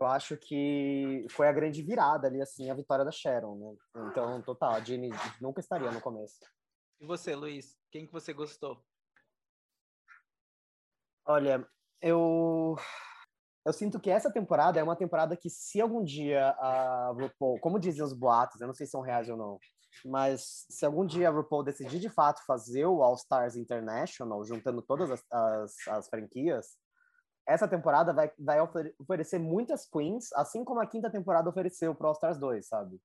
eu acho que foi a grande virada ali, assim, a vitória da Sharon, né? Então, total, a Jenny nunca estaria no começo. E você, Luiz? Quem que você gostou? Olha, eu eu sinto que essa temporada é uma temporada que se algum dia a RuPaul, como dizem os boatos, eu não sei se são reais ou não, mas se algum dia a RuPaul decidir de fato fazer o All Stars International, juntando todas as, as, as franquias, essa temporada vai, vai oferecer muitas queens, assim como a quinta temporada ofereceu pro All Stars 2, sabe?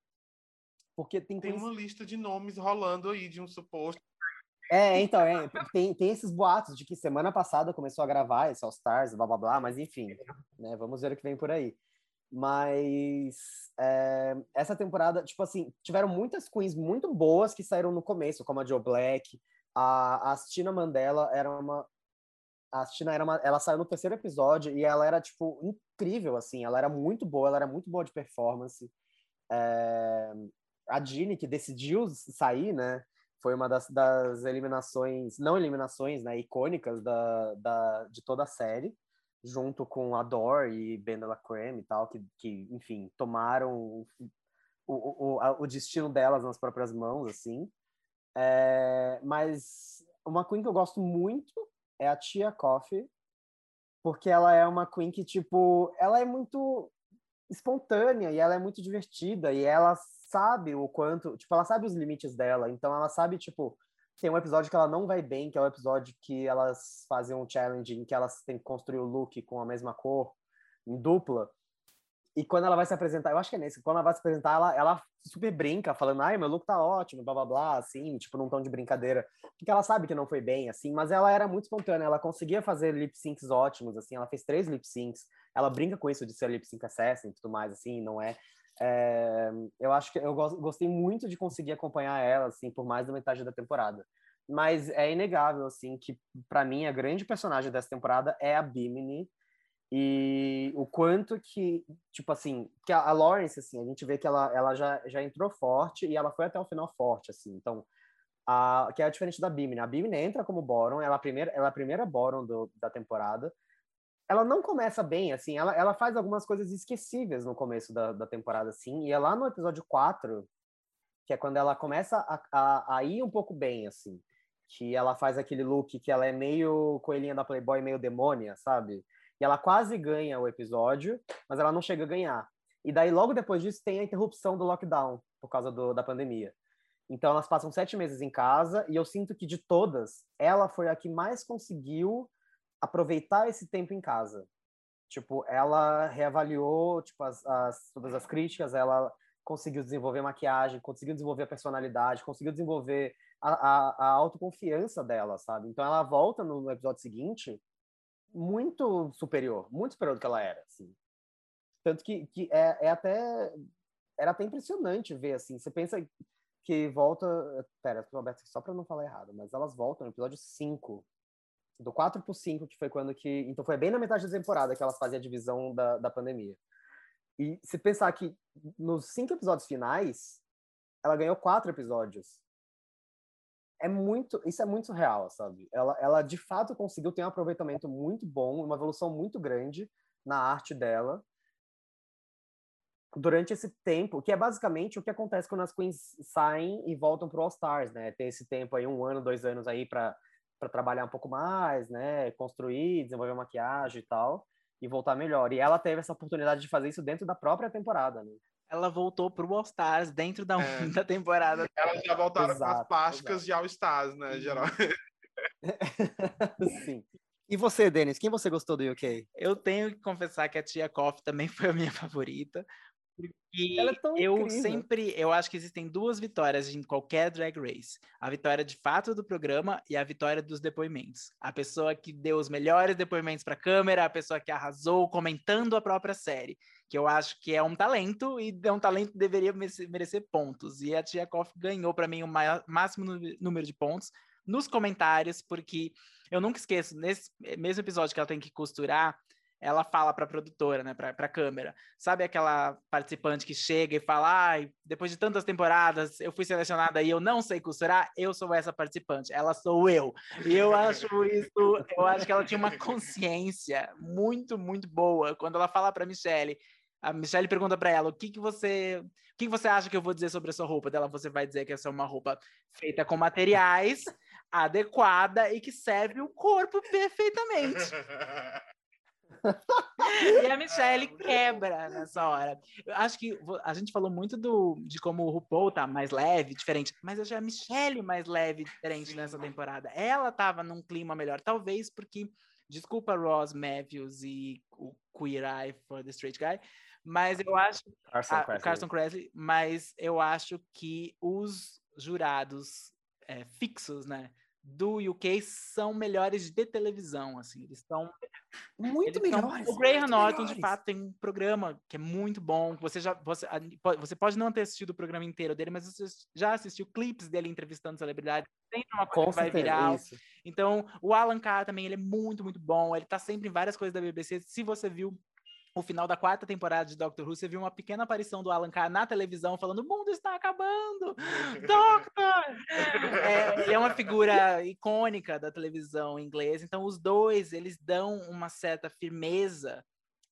Porque tem, tem queens... uma lista de nomes rolando aí de um suposto. É, então, é, tem, tem esses boatos de que semana passada começou a gravar esse All Stars, blá blá blá, mas enfim, né, vamos ver o que vem por aí. Mas é, essa temporada, tipo assim, tiveram muitas queens muito boas que saíram no começo, como a Joe Black, a, a Tina Mandela era uma a Tina era uma, ela saiu no terceiro episódio e ela era tipo incrível assim, ela era muito boa, ela era muito boa de performance. É, a Ginny que decidiu sair, né, foi uma das, das eliminações, não eliminações, né, icônicas da, da de toda a série, junto com a Dor e Ben Creme e tal, que, que enfim tomaram o, o, o, o destino delas nas próprias mãos, assim. É, mas uma Queen que eu gosto muito é a Tia Coffee, porque ela é uma queen que, tipo, ela é muito espontânea e ela é muito divertida e ela sabe o quanto, tipo, ela sabe os limites dela, então ela sabe, tipo, tem um episódio que ela não vai bem, que é o episódio que elas fazem um challenge em que elas têm que construir o look com a mesma cor, em dupla, e quando ela vai se apresentar, eu acho que é nesse, quando ela vai se apresentar, ela, ela super brinca, falando, ai, meu look tá ótimo, blá blá blá, assim, tipo, num tom de brincadeira. Porque ela sabe que não foi bem, assim, mas ela era muito espontânea, ela conseguia fazer lip syncs ótimos, assim, ela fez três lip syncs, ela brinca com isso de ser lip sync assassin e tudo mais, assim, não é. É eu acho que eu gostei muito de conseguir acompanhar ela, assim, por mais da metade da temporada. Mas é inegável, assim, que para mim a grande personagem dessa temporada é a Bimini, e o quanto que, tipo assim, que a, Lawrence, assim, a gente vê que ela, ela já, já entrou forte e ela foi até o final forte, assim. Então, a, que é diferente da Bimini. A Bimini entra como Boron, ela é a primeira, ela é a primeira Boron do, da temporada. Ela não começa bem, assim, ela, ela faz algumas coisas esquecíveis no começo da, da temporada, assim, e é lá no episódio 4, que é quando ela começa a, a, a ir um pouco bem, assim, que ela faz aquele look que ela é meio coelhinha da Playboy, meio demônia, sabe? E ela quase ganha o episódio, mas ela não chega a ganhar. E daí, logo depois disso, tem a interrupção do lockdown, por causa do, da pandemia. Então, elas passam sete meses em casa, e eu sinto que de todas, ela foi a que mais conseguiu aproveitar esse tempo em casa. Tipo, ela reavaliou tipo, as, as, todas as críticas, ela conseguiu desenvolver maquiagem, conseguiu desenvolver a personalidade, conseguiu desenvolver a, a, a autoconfiança dela, sabe? Então ela volta no episódio seguinte muito superior, muito superior do que ela era, assim. Tanto que, que é, é até era até impressionante ver assim. Você pensa que volta, pera, só para não falar errado, mas elas voltam no episódio 5 do 4 pro 5, que foi quando que. Então foi bem na metade da temporada que elas fazem a divisão da, da pandemia. E se pensar que nos cinco episódios finais, ela ganhou quatro episódios. É muito. Isso é muito real, sabe? Ela, ela de fato conseguiu ter um aproveitamento muito bom, uma evolução muito grande na arte dela durante esse tempo, que é basicamente o que acontece quando as queens saem e voltam pro All Stars, né? Tem esse tempo aí, um ano, dois anos aí para para trabalhar um pouco mais, né? Construir, desenvolver maquiagem e tal, e voltar melhor. E ela teve essa oportunidade de fazer isso dentro da própria temporada, né? Ela voltou pro All Stars dentro da, é. da temporada. Elas já voltaram exato, com as plásticas exato. de All Stars, né, uhum. geral. Sim. E você, Denis, quem você gostou do UK? Eu tenho que confessar que a Tia Coffee também foi a minha favorita. Porque é eu incrível. sempre, eu acho que existem duas vitórias em qualquer drag race: a vitória de fato do programa e a vitória dos depoimentos. A pessoa que deu os melhores depoimentos para a câmera, a pessoa que arrasou comentando a própria série, que eu acho que é um talento e é um talento que deveria merecer pontos. E a Tia Koff ganhou para mim o maior, máximo número de pontos nos comentários, porque eu nunca esqueço, nesse mesmo episódio que ela tem que costurar, ela fala para a produtora, né, para a câmera. Sabe aquela participante que chega e fala: ai, depois de tantas temporadas, eu fui selecionada e eu não sei costurar, eu sou essa participante, ela sou eu. E eu acho isso, eu acho que ela tinha uma consciência muito, muito boa quando ela fala para Michelle. A Michelle pergunta para ela: o que, que você. O que você acha que eu vou dizer sobre a sua roupa? Dela, você vai dizer que essa é uma roupa feita com materiais adequada e que serve o corpo perfeitamente. e a Michelle quebra nessa hora. Eu acho que a gente falou muito do, de como o RuPaul tá mais leve, diferente, mas eu achei a Michelle mais leve, diferente nessa temporada. Ela tava num clima melhor, talvez porque, desculpa Ross Matthews e o Queer Eye for the Straight Guy, mas eu acho Carson, a, Kressley. Carson Kressley, mas eu acho que os jurados é, fixos, né, do UK são melhores de televisão, assim, eles estão muito eles melhores. São... O Graham Norton, melhores. de fato, tem um programa que é muito bom. Você já você, você pode não ter assistido o programa inteiro dele, mas você já assistiu clipes dele entrevistando celebridades. Sempre uma coisa Com vai virar. Então, o Alan Carr também, ele é muito, muito bom. Ele tá sempre em várias coisas da BBC. Se você viu o final da quarta temporada de Doctor Who, você viu uma pequena aparição do Alan Carr na televisão falando: o mundo está acabando! Doctor! é, ele é uma figura icônica da televisão inglesa, então os dois eles dão uma certa firmeza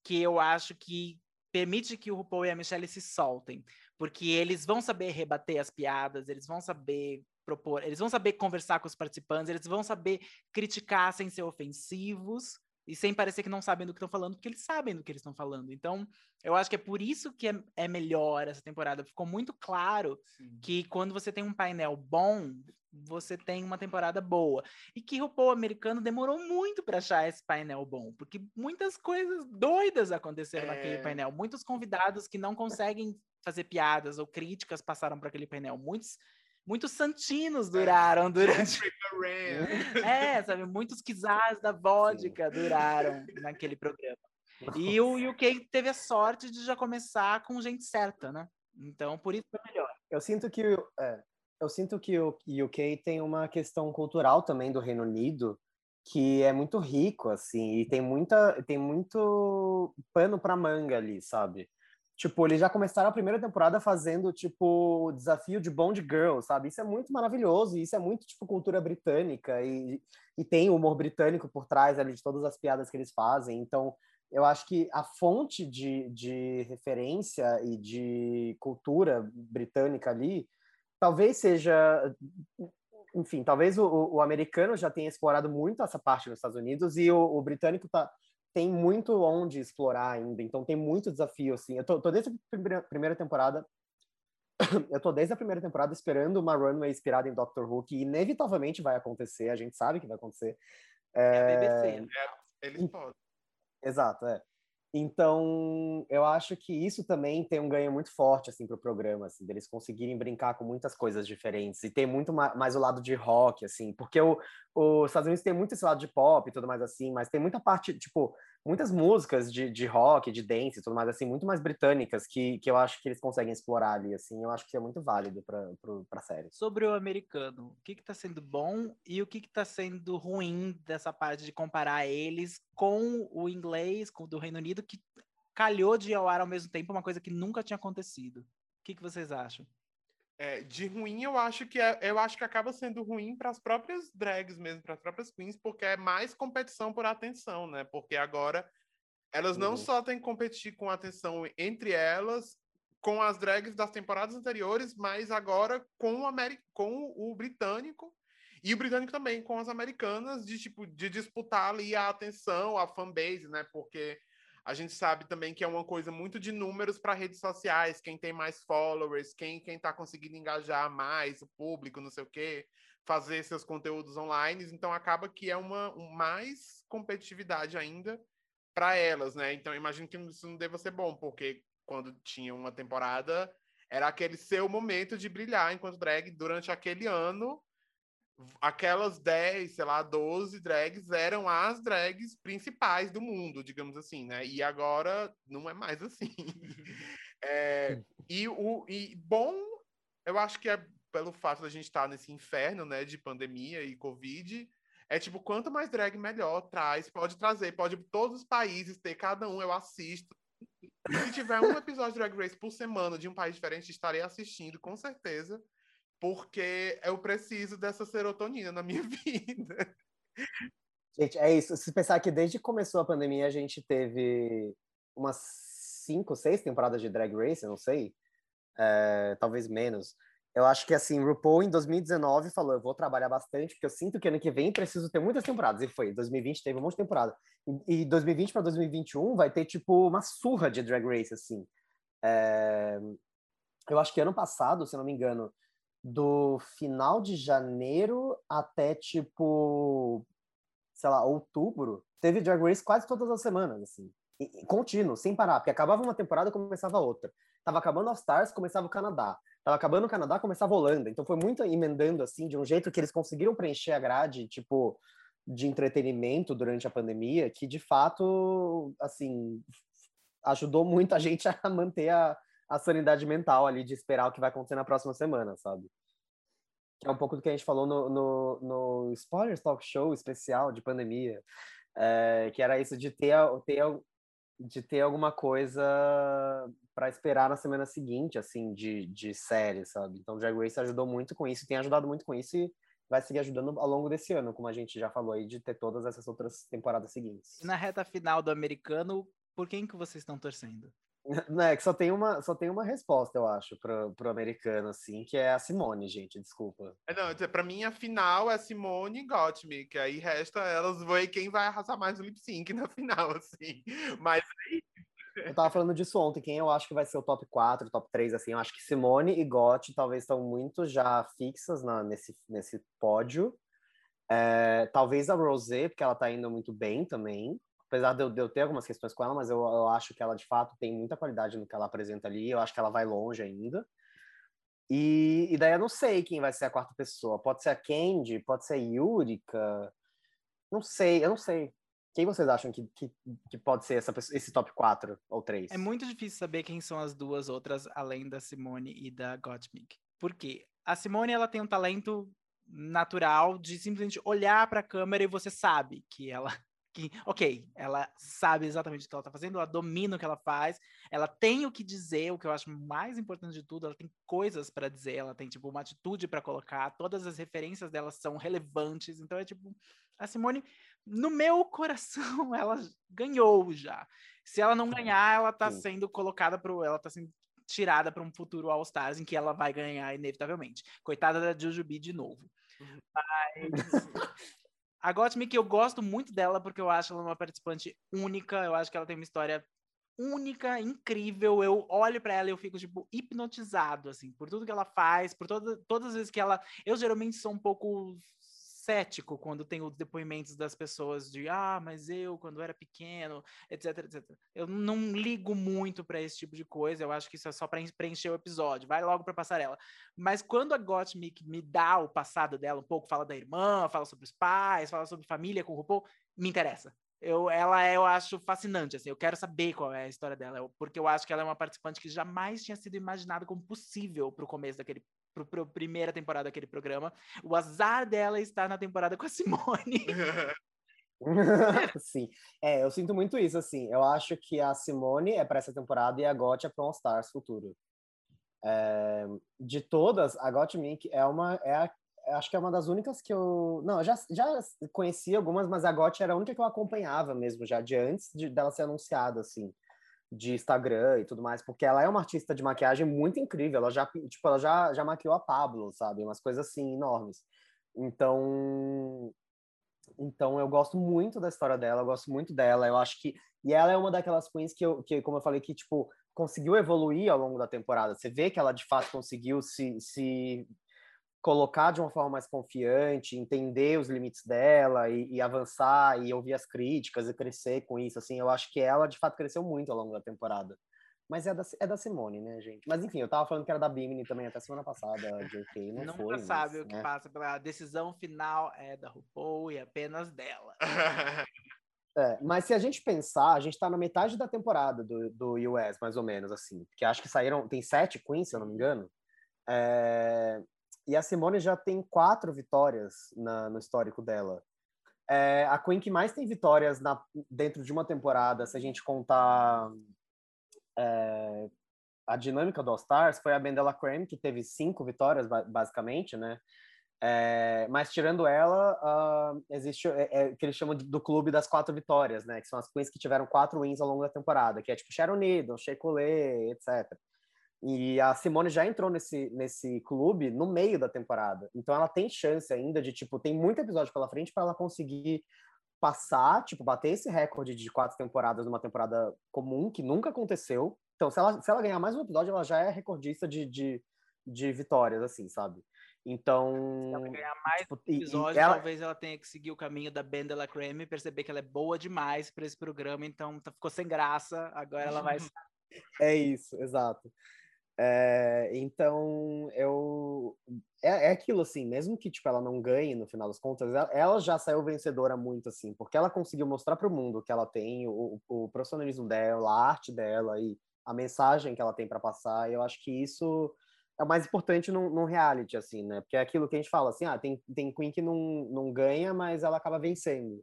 que eu acho que permite que o RuPaul e a Michelle se soltem, porque eles vão saber rebater as piadas, eles vão saber propor, eles vão saber conversar com os participantes, eles vão saber criticar sem ser ofensivos e sem parecer que não sabem do que estão falando, porque eles sabem do que eles estão falando. Então, eu acho que é por isso que é, é melhor essa temporada. Ficou muito claro Sim. que quando você tem um painel bom, você tem uma temporada boa. E que o povo americano demorou muito para achar esse painel bom, porque muitas coisas doidas aconteceram é... naquele painel. Muitos convidados que não conseguem fazer piadas ou críticas passaram para aquele painel. Muitos muitos santinos é, duraram durante. é, sabe? Muitos quizás da vodka duraram naquele programa. E o UK teve a sorte de já começar com gente certa, né? Então, por isso foi melhor. Eu sinto que, é, eu sinto que o UK tem uma questão cultural também do Reino Unido que é muito rico, assim, e tem muita, tem muito pano para manga ali, sabe? Tipo, eles já começaram a primeira temporada fazendo, tipo, o desafio de Bond Girl, sabe? Isso é muito maravilhoso, e isso é muito, tipo, cultura britânica, e, e tem o humor britânico por trás ali de todas as piadas que eles fazem. Então, eu acho que a fonte de, de referência e de cultura britânica ali, talvez seja... Enfim, talvez o, o americano já tenha explorado muito essa parte nos Estados Unidos, e o, o britânico tá tem muito onde explorar ainda, então tem muito desafio, assim. Eu tô, tô desde a primeira, temporada, eu tô desde a primeira temporada esperando uma runway inspirada em Doctor Who, que inevitavelmente vai acontecer, a gente sabe que vai acontecer. É, é a BBC, né? É, eles podem. Exato, é. Então, eu acho que isso também tem um ganho muito forte assim para o programa, assim, deles conseguirem brincar com muitas coisas diferentes e ter muito mais o lado de rock, assim, porque o, os Estados Unidos tem muito esse lado de pop e tudo mais assim, mas tem muita parte, tipo, muitas músicas de, de rock, de dance e tudo mais assim, muito mais britânicas que, que eu acho que eles conseguem explorar ali, assim, eu acho que é muito válido para a série. Sobre o americano, o que está sendo bom e o que está sendo ruim dessa parte de comparar eles com o inglês, com o do Reino Unido, que calhou de ir ao ar ao mesmo tempo, uma coisa que nunca tinha acontecido. O que, que vocês acham? É, de ruim, eu acho que é, eu acho que acaba sendo ruim para as próprias drags mesmo, para as próprias queens, porque é mais competição por atenção, né? Porque agora elas não uhum. só têm que competir com atenção entre elas, com as drags das temporadas anteriores, mas agora com o, Ameri com o britânico e o britânico também com as americanas de tipo de disputar ali a atenção, a fanbase, né? Porque a gente sabe também que é uma coisa muito de números para redes sociais, quem tem mais followers, quem quem está conseguindo engajar mais o público, não sei o quê, fazer seus conteúdos online, então acaba que é uma um, mais competitividade ainda para elas, né? Então imagino que isso não deva ser bom, porque quando tinha uma temporada era aquele seu momento de brilhar enquanto drag durante aquele ano aquelas 10, sei lá, 12 drags eram as drags principais do mundo, digamos assim, né? E agora não é mais assim. é, e, o, e bom, eu acho que é pelo fato da gente estar nesse inferno, né, de pandemia e Covid, é tipo, quanto mais drag, melhor. Traz, pode trazer, pode todos os países ter, cada um eu assisto. Se tiver um episódio de Drag Race por semana de um país diferente, estarei assistindo, com certeza porque eu preciso dessa serotonina na minha vida. Gente, é isso. Se pensar que desde que começou a pandemia, a gente teve umas cinco, seis temporadas de Drag Race, eu não sei, é, talvez menos. Eu acho que, assim, RuPaul em 2019 falou, eu vou trabalhar bastante, porque eu sinto que ano que vem preciso ter muitas temporadas. E foi, 2020 teve um monte de temporada. E 2020 para 2021 vai ter, tipo, uma surra de Drag Race, assim. É... Eu acho que ano passado, se não me engano, do final de janeiro até tipo, sei lá, outubro, teve Drag Race quase todas as semanas, assim. E, e, contínuo, sem parar, porque acabava uma temporada começava outra. Tava acabando All Stars, começava o Canadá. Tava acabando o Canadá, começava a Holanda. Então foi muito emendando assim, de um jeito que eles conseguiram preencher a grade, tipo, de entretenimento durante a pandemia, que de fato, assim, ajudou muito a gente a manter a, a sanidade mental ali de esperar o que vai acontecer na próxima semana, sabe? Que é um pouco do que a gente falou no, no, no Spoilers Talk Show especial de pandemia, é, que era isso de ter, ter, de ter alguma coisa para esperar na semana seguinte, assim, de, de série, sabe? Então, Drag Race ajudou muito com isso, tem ajudado muito com isso e vai seguir ajudando ao longo desse ano, como a gente já falou aí, de ter todas essas outras temporadas seguintes. E na reta final do americano, por quem que vocês estão torcendo? Não, é que só tem uma, só tem uma resposta, eu acho, pro, pro americano, assim, que é a Simone, gente, desculpa. É, não, pra mim a final é Simone e Gottmik, que aí resta elas ver quem vai arrasar mais o lip sync na final, assim. Mas Eu tava falando disso ontem, quem eu acho que vai ser o top 4, top 3, assim, eu acho que Simone e Got talvez estão muito já fixas na, nesse, nesse pódio. É, talvez a Rosé, porque ela tá indo muito bem também apesar de eu, de eu, ter algumas questões com ela, mas eu, eu, acho que ela de fato tem muita qualidade no que ela apresenta ali. Eu acho que ela vai longe ainda. E, e daí eu não sei quem vai ser a quarta pessoa. Pode ser a Candy, pode ser a Yurika. Não sei, eu não sei. Quem vocês acham que, que, que pode ser essa, esse top 4 ou 3? É muito difícil saber quem são as duas outras, além da Simone e da Gottmik. Por quê? A Simone ela tem um talento natural de simplesmente olhar para a câmera e você sabe que ela que, ok, ela sabe exatamente o que ela tá fazendo, ela domina o que ela faz, ela tem o que dizer, o que eu acho mais importante de tudo, ela tem coisas para dizer, ela tem, tipo, uma atitude para colocar, todas as referências dela são relevantes, então é tipo, a Simone, no meu coração, ela ganhou já. Se ela não ganhar, ela tá sendo colocada pro, ela tá sendo tirada para um futuro All Stars em que ela vai ganhar inevitavelmente. Coitada da Jujubi de novo. Uhum. Mas a Gottmik, eu gosto muito dela porque eu acho ela uma participante única, eu acho que ela tem uma história única, incrível. Eu olho para ela e eu fico, tipo, hipnotizado, assim, por tudo que ela faz, por toda, todas as vezes que ela. Eu geralmente sou um pouco cético quando tem os depoimentos das pessoas de ah, mas eu quando era pequeno, etc, etc. Eu não ligo muito para esse tipo de coisa, eu acho que isso é só para preencher o episódio, vai logo para passarela. Mas quando a Gottmik me dá o passado dela um pouco, fala da irmã, fala sobre os pais, fala sobre família com o RuPaul, me interessa. Eu, ela é, eu acho fascinante, assim, eu quero saber qual é a história dela, porque eu acho que ela é uma participante que jamais tinha sido imaginada como possível para o começo daquele para a primeira temporada daquele programa. O azar dela está na temporada com a Simone. Sim, é, eu sinto muito isso, assim. Eu acho que a Simone é para essa temporada e a Got é para um Stars futuro. É, de todas, a Got Mink é uma, é a, acho que é uma das únicas que eu, não, eu já já conheci algumas, mas a Got era a única que eu acompanhava mesmo já de antes de dela ser anunciada, assim de Instagram e tudo mais, porque ela é uma artista de maquiagem muito incrível. Ela já, tipo, ela já, já maquiou a Pablo, sabe? Umas coisas assim enormes. Então, então eu gosto muito da história dela, eu gosto muito dela. Eu acho que e ela é uma daquelas queens que eu, que como eu falei que tipo conseguiu evoluir ao longo da temporada. Você vê que ela de fato conseguiu se, se colocar de uma forma mais confiante, entender os limites dela e, e, avançar e ouvir as críticas e crescer com isso, assim, eu acho que ela de fato cresceu muito ao longo da temporada. Mas é da, é da Simone, né, gente? Mas enfim, eu tava falando que era da Bimini também até semana passada, JK, não Nunca foi. Nunca sabe mas, o que né? passa pela decisão final é da RuPaul e apenas dela. É, mas se a gente pensar, a gente tá na metade da temporada do, do US, mais ou menos, assim. Porque acho que saíram, tem sete queens, se eu não me engano. É, e a Simone já tem quatro vitórias na, no histórico dela. É a Queen que mais tem vitórias na, dentro de uma temporada, se a gente contar é, a dinâmica do All Stars, foi a Bendela Creme, que teve cinco vitórias, basicamente, né? É, mas tirando ela, uh, existe é, é, o que eles chamam do clube das quatro vitórias, né? Que são as queens que tiveram quatro wins ao longo da temporada, que é tipo Sharon Needle, Shea Coulee, etc. E a Simone já entrou nesse, nesse clube no meio da temporada. Então ela tem chance ainda de, tipo, tem muito episódio pela frente para ela conseguir passar, tipo, bater esse recorde de quatro temporadas numa temporada comum, que nunca aconteceu. Então, se ela, se ela ganhar mais um episódio, ela já é recordista de, de, de vitórias, assim, sabe? Então. Se ela ganhar mais tipo, um episódio, ela... talvez ela tenha que seguir o caminho da Ben la Creme e perceber que ela é boa demais para esse programa, então tá, ficou sem graça, agora ela vai. é isso, exato. É, então, eu. É, é, aquilo, assim, mesmo que tipo, ela não ganhe no final das contas, ela, ela já saiu vencedora muito, assim, porque ela conseguiu mostrar para o mundo que ela tem, o, o, profissionalismo dela, a arte dela e a mensagem que ela tem para passar. E eu acho que isso é o mais importante num, reality, assim, né? Porque é aquilo que a gente fala, assim, ah, tem, tem Queen que não, não ganha, mas ela acaba vencendo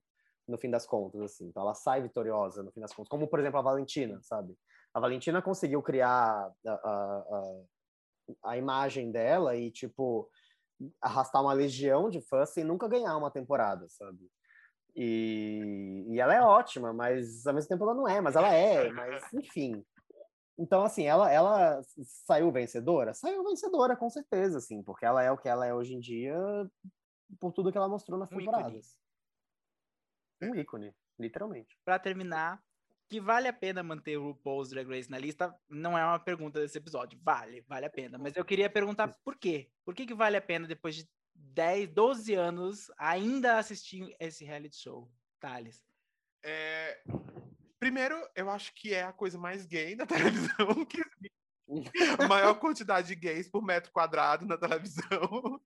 no fim das contas, assim. Então ela sai vitoriosa no fim das contas. Como, por exemplo, a Valentina, sabe? A Valentina conseguiu criar a, a, a imagem dela e, tipo, arrastar uma legião de fãs sem nunca ganhar uma temporada, sabe? E, e ela é ótima, mas ao mesmo tempo ela não é, mas ela é, mas enfim. Então, assim, ela, ela saiu vencedora? Saiu vencedora, com certeza, assim, porque ela é o que ela é hoje em dia por tudo que ela mostrou nas um temporadas. Ícone. Um ícone, literalmente. Para terminar, que vale a pena manter o RuPaul's Drag Race na lista não é uma pergunta desse episódio. Vale, vale a pena. Mas eu queria perguntar por quê? Por que, que vale a pena, depois de 10, 12 anos, ainda assistir esse reality show, Thales? É... Primeiro, eu acho que é a coisa mais gay da televisão que a maior quantidade de gays por metro quadrado na televisão.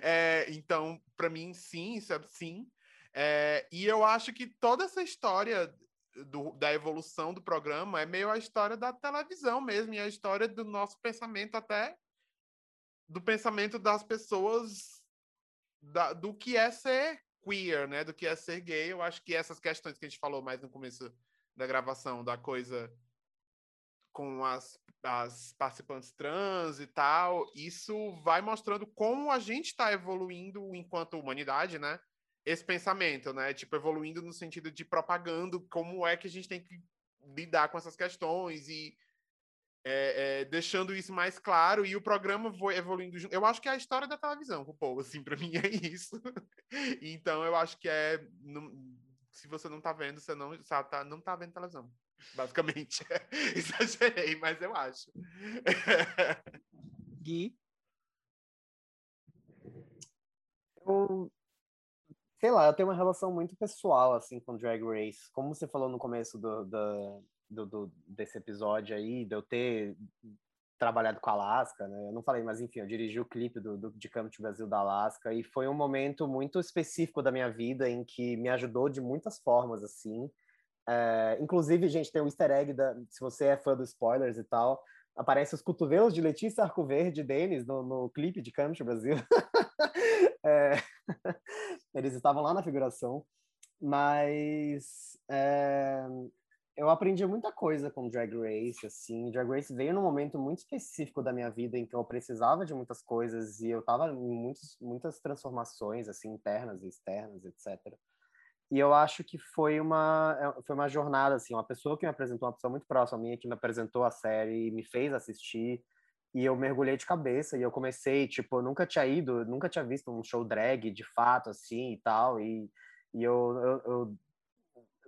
É, então, para mim, sim, isso é sim. É, e eu acho que toda essa história do, da evolução do programa é meio a história da televisão mesmo, e a história do nosso pensamento até do pensamento das pessoas da, do que é ser queer, né? Do que é ser gay. Eu acho que essas questões que a gente falou mais no começo da gravação, da coisa com as, as participantes trans e tal, isso vai mostrando como a gente está evoluindo enquanto humanidade, né? Esse pensamento, né? Tipo, evoluindo no sentido de propagando como é que a gente tem que lidar com essas questões e é, é, deixando isso mais claro e o programa foi evoluindo junto. Eu acho que é a história da televisão, o povo, assim, para mim é isso. então eu acho que é. Não, se você não tá vendo, você não, sabe, tá, não tá vendo televisão. Basicamente. Exagerei, mas eu acho. Gui? Eu sei lá, eu tenho uma relação muito pessoal, assim, com Drag Race. Como você falou no começo do, do, do, do desse episódio aí, de eu ter trabalhado com a Alaska, né? Eu não falei, mas enfim, eu dirigi o clipe do, do de Camp to Brasil da Alaska e foi um momento muito específico da minha vida em que me ajudou de muitas formas, assim. É, inclusive, gente, tem um easter egg, da, se você é fã dos spoilers e tal, aparece os cotovelos de Letícia Arcoverde Denis no, no clipe de Camp Brasil. é, eles estavam lá na figuração, mas é, eu aprendi muita coisa com Drag Race, assim. Drag Race veio num momento muito específico da minha vida em que eu precisava de muitas coisas e eu estava em muitos, muitas transformações, assim, internas e externas, etc. E eu acho que foi uma, é, foi uma jornada, assim, uma pessoa que me apresentou, uma pessoa muito próxima a mim, que me apresentou a série, me fez assistir, e eu mergulhei de cabeça, e eu comecei, tipo, eu nunca tinha ido, nunca tinha visto um show drag, de fato, assim, e tal, e, e eu, eu, eu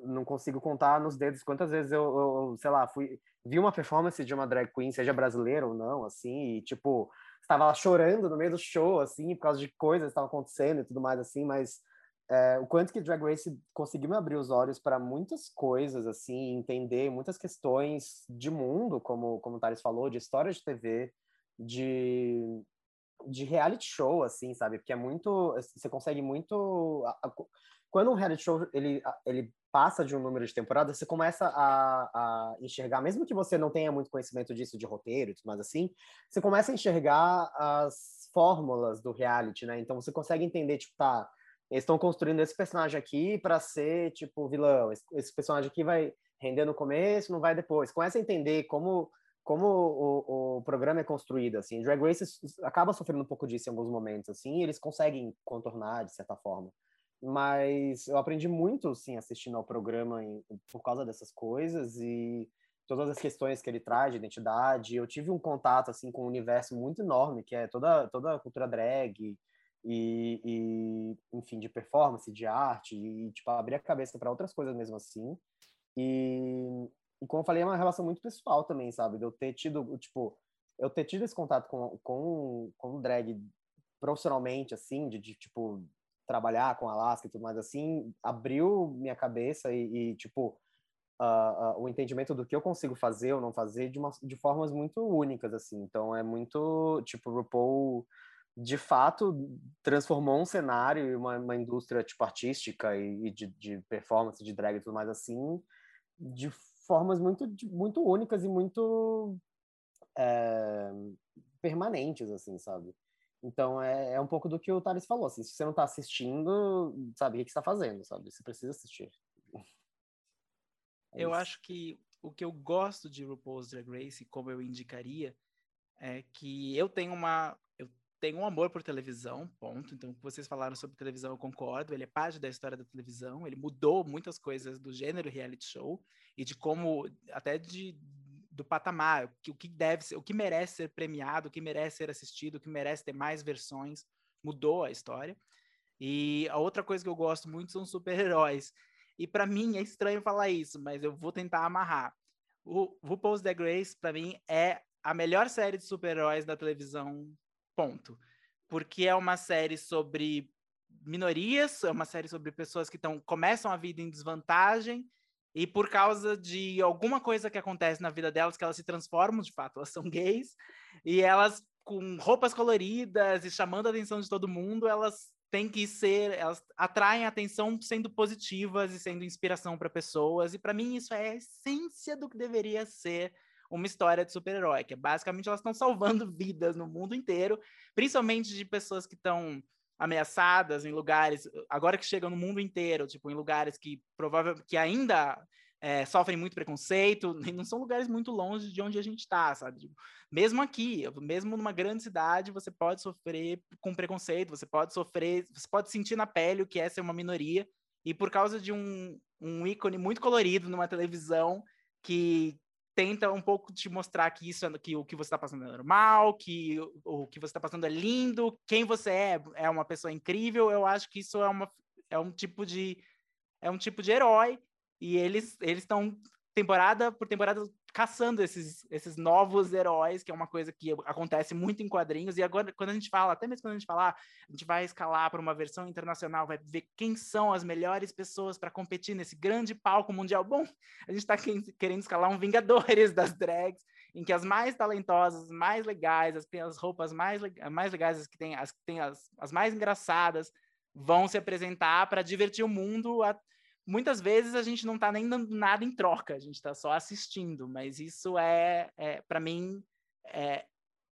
não consigo contar nos dedos quantas vezes eu, eu, sei lá, fui vi uma performance de uma drag queen, seja brasileira ou não, assim, e tipo, estava lá chorando no meio do show, assim, por causa de coisas que estavam acontecendo e tudo mais, assim, mas é, o quanto que Drag Race conseguiu me abrir os olhos para muitas coisas, assim, entender muitas questões de mundo, como, como o Thales falou, de história de TV, de, de reality show, assim, sabe? Porque é muito. Você consegue muito. Quando um reality show ele, ele passa de um número de temporadas, você começa a, a, enxergar, mesmo que você não tenha muito conhecimento disso de roteiro e tudo mais assim, você começa a enxergar as fórmulas do reality, né? Então você consegue entender, tipo, tá, eles estão construindo esse personagem aqui para ser, tipo, vilão. Esse, esse, personagem aqui vai render no começo, não vai depois. Começa a entender como como o, o programa é construído, assim. Drag Race acaba sofrendo um pouco disso em alguns momentos, assim, eles conseguem contornar, de certa forma mas eu aprendi muito, sim, assistindo ao programa em, por causa dessas coisas e todas as questões que ele traz de identidade. Eu tive um contato, assim, com um universo muito enorme, que é toda, toda a cultura drag e, e enfim, de performance, de arte e, tipo, abrir a cabeça para outras coisas mesmo assim. E, e, como eu falei, é uma relação muito pessoal também, sabe? De eu ter tido, tipo, eu ter tido esse contato com, com, com drag profissionalmente, assim, de, de tipo, trabalhar com Alaska e tudo mais assim, abriu minha cabeça e, e tipo, uh, uh, o entendimento do que eu consigo fazer ou não fazer de, uma, de formas muito únicas, assim. Então, é muito, tipo, RuPaul, de fato, transformou um cenário e uma, uma indústria, tipo, artística e, e de, de, performance, de drag e tudo mais assim, de formas muito, muito únicas e muito é, permanentes, assim, sabe? Então é, é um pouco do que o Thales falou. Assim, se você não está assistindo, sabe o que, está fazendo, sabe? Você precisa assistir. É eu acho que o que eu gosto de RuPaul's Drag Race, como eu indicaria, é que eu tenho uma tenho um amor por televisão, ponto. Então, vocês falaram sobre televisão, eu concordo. Ele é parte da história da televisão. Ele mudou muitas coisas do gênero reality show e de como até de do patamar, o que deve ser, o que merece ser premiado, o que merece ser assistido, o que merece ter mais versões, mudou a história. E a outra coisa que eu gosto muito são super-heróis. E para mim é estranho falar isso, mas eu vou tentar amarrar. O RuPaul's The Grace, para mim, é a melhor série de super-heróis da televisão, ponto. Porque é uma série sobre minorias, é uma série sobre pessoas que tão, começam a vida em desvantagem e por causa de alguma coisa que acontece na vida delas, que elas se transformam, de fato, elas são gays, e elas, com roupas coloridas e chamando a atenção de todo mundo, elas têm que ser, elas atraem atenção sendo positivas e sendo inspiração para pessoas, e para mim isso é a essência do que deveria ser uma história de super-herói, que é basicamente elas estão salvando vidas no mundo inteiro, principalmente de pessoas que estão ameaçadas em lugares, agora que chegam no mundo inteiro, tipo, em lugares que provavelmente que ainda é, sofrem muito preconceito, não são lugares muito longe de onde a gente está, sabe? Tipo, mesmo aqui, mesmo numa grande cidade, você pode sofrer com preconceito, você pode sofrer, você pode sentir na pele o que é ser uma minoria, e por causa de um, um ícone muito colorido numa televisão que tenta um pouco te mostrar que isso é, que o que você está passando é normal, que o, o que você está passando é lindo, quem você é é uma pessoa incrível. Eu acho que isso é uma é um tipo de é um tipo de herói e eles eles estão temporada por temporada caçando esses, esses novos heróis, que é uma coisa que acontece muito em quadrinhos. E agora, quando a gente fala, até mesmo quando a gente falar, a gente vai escalar para uma versão internacional, vai ver quem são as melhores pessoas para competir nesse grande palco mundial. Bom, a gente está querendo escalar um Vingadores das drags, em que as mais talentosas, mais legais, as as roupas mais, mais legais, as que têm as, as, as mais engraçadas, vão se apresentar para divertir o mundo. A, muitas vezes a gente não está nem dando nada em troca, a gente está só assistindo, mas isso é, é para mim, é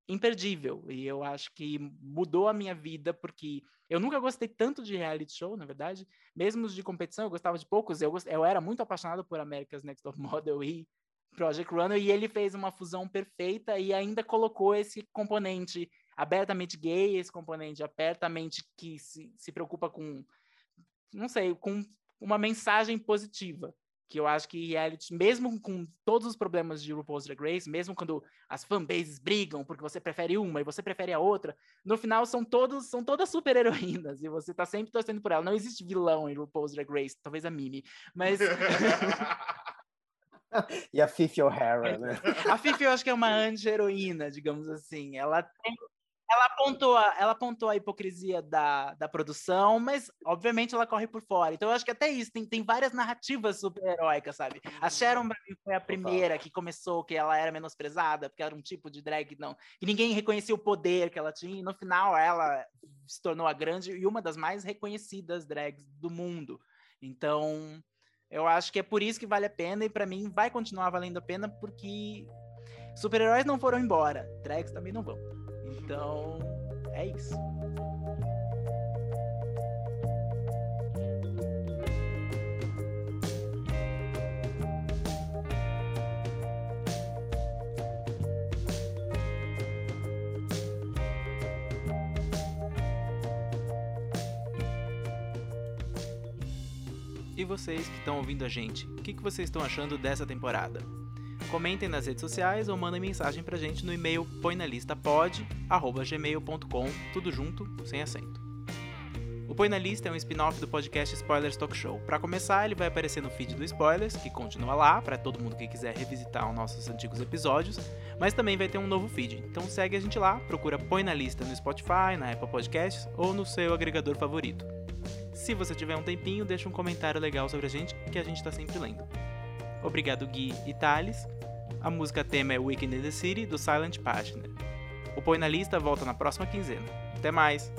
imperdível. E eu acho que mudou a minha vida, porque eu nunca gostei tanto de reality show, na verdade. Mesmo de competição, eu gostava de poucos. Eu, gost... eu era muito apaixonado por America's Next Top Model e Project Runner, e ele fez uma fusão perfeita e ainda colocou esse componente abertamente gay, esse componente abertamente que se, se preocupa com, não sei, com uma mensagem positiva. Que eu acho que reality, mesmo com todos os problemas de RuPaul's Drag Race, mesmo quando as fanbases brigam porque você prefere uma e você prefere a outra, no final são todos são todas super heroínas e você tá sempre torcendo por ela. Não existe vilão em RuPaul's Drag Race, talvez a Mimi, mas e a Fifi O'Hara, né? A Fifi eu acho que é uma anti-heroína, digamos assim. Ela tem ela apontou, a, ela apontou a hipocrisia da, da produção, mas obviamente ela corre por fora. Então eu acho que até isso, tem, tem várias narrativas super-heróicas, sabe? A Sharon foi a primeira que começou, que ela era menosprezada, porque era um tipo de drag não, que ninguém reconhecia o poder que ela tinha, e no final ela se tornou a grande e uma das mais reconhecidas drags do mundo. Então, eu acho que é por isso que vale a pena, e para mim vai continuar valendo a pena, porque super-heróis não foram embora, drags também não vão. Então, é isso. E vocês que estão ouvindo a gente, o que, que vocês estão achando dessa temporada? Comentem nas redes sociais ou mandem mensagem pra gente no e-mail põenalistapod@gmail.com, tudo junto, sem acento. O Põe na Lista é um spin-off do podcast Spoilers Talk Show. Para começar, ele vai aparecer no feed do Spoilers, que continua lá para todo mundo que quiser revisitar os nossos antigos episódios, mas também vai ter um novo feed. Então segue a gente lá, procura Põe na Lista no Spotify, na Apple Podcasts ou no seu agregador favorito. Se você tiver um tempinho, deixa um comentário legal sobre a gente, que a gente está sempre lendo. Obrigado Gui e Thales. A música tema é Weekend in the City, do Silent Partner. O Põe na Lista volta na próxima quinzena. Até mais!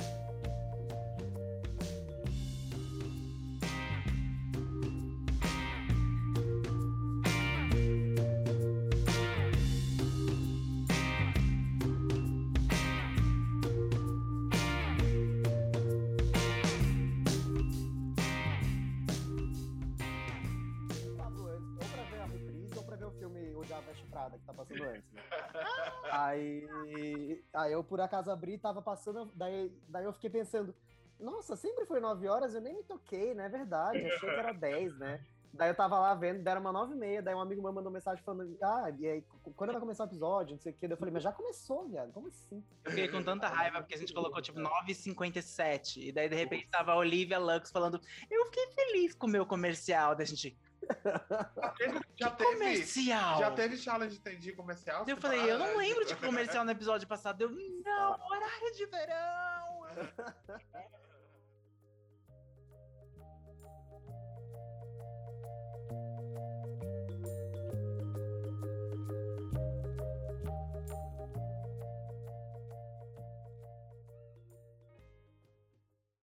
Aí eu, por acaso, abri, tava passando, daí, daí eu fiquei pensando, nossa, sempre foi 9 horas, eu nem me toquei, né? É verdade, achei que era 10, né? Daí eu tava lá vendo, deram uma 9 e meia, daí um amigo meu mandou mensagem falando, ah, e aí, quando vai começar o episódio, não sei o que, daí eu falei, mas já começou, viado, como assim? Eu fiquei com tanta raiva, porque a gente colocou, tipo, 9h57, e daí, de repente, tava a Olivia Lux falando, eu fiquei feliz com o meu comercial, da gente, já teve, comercial. Já teve challenge de comercial? Eu falei, eu não lembro de comercial no episódio passado. Eu, não, horário de verão.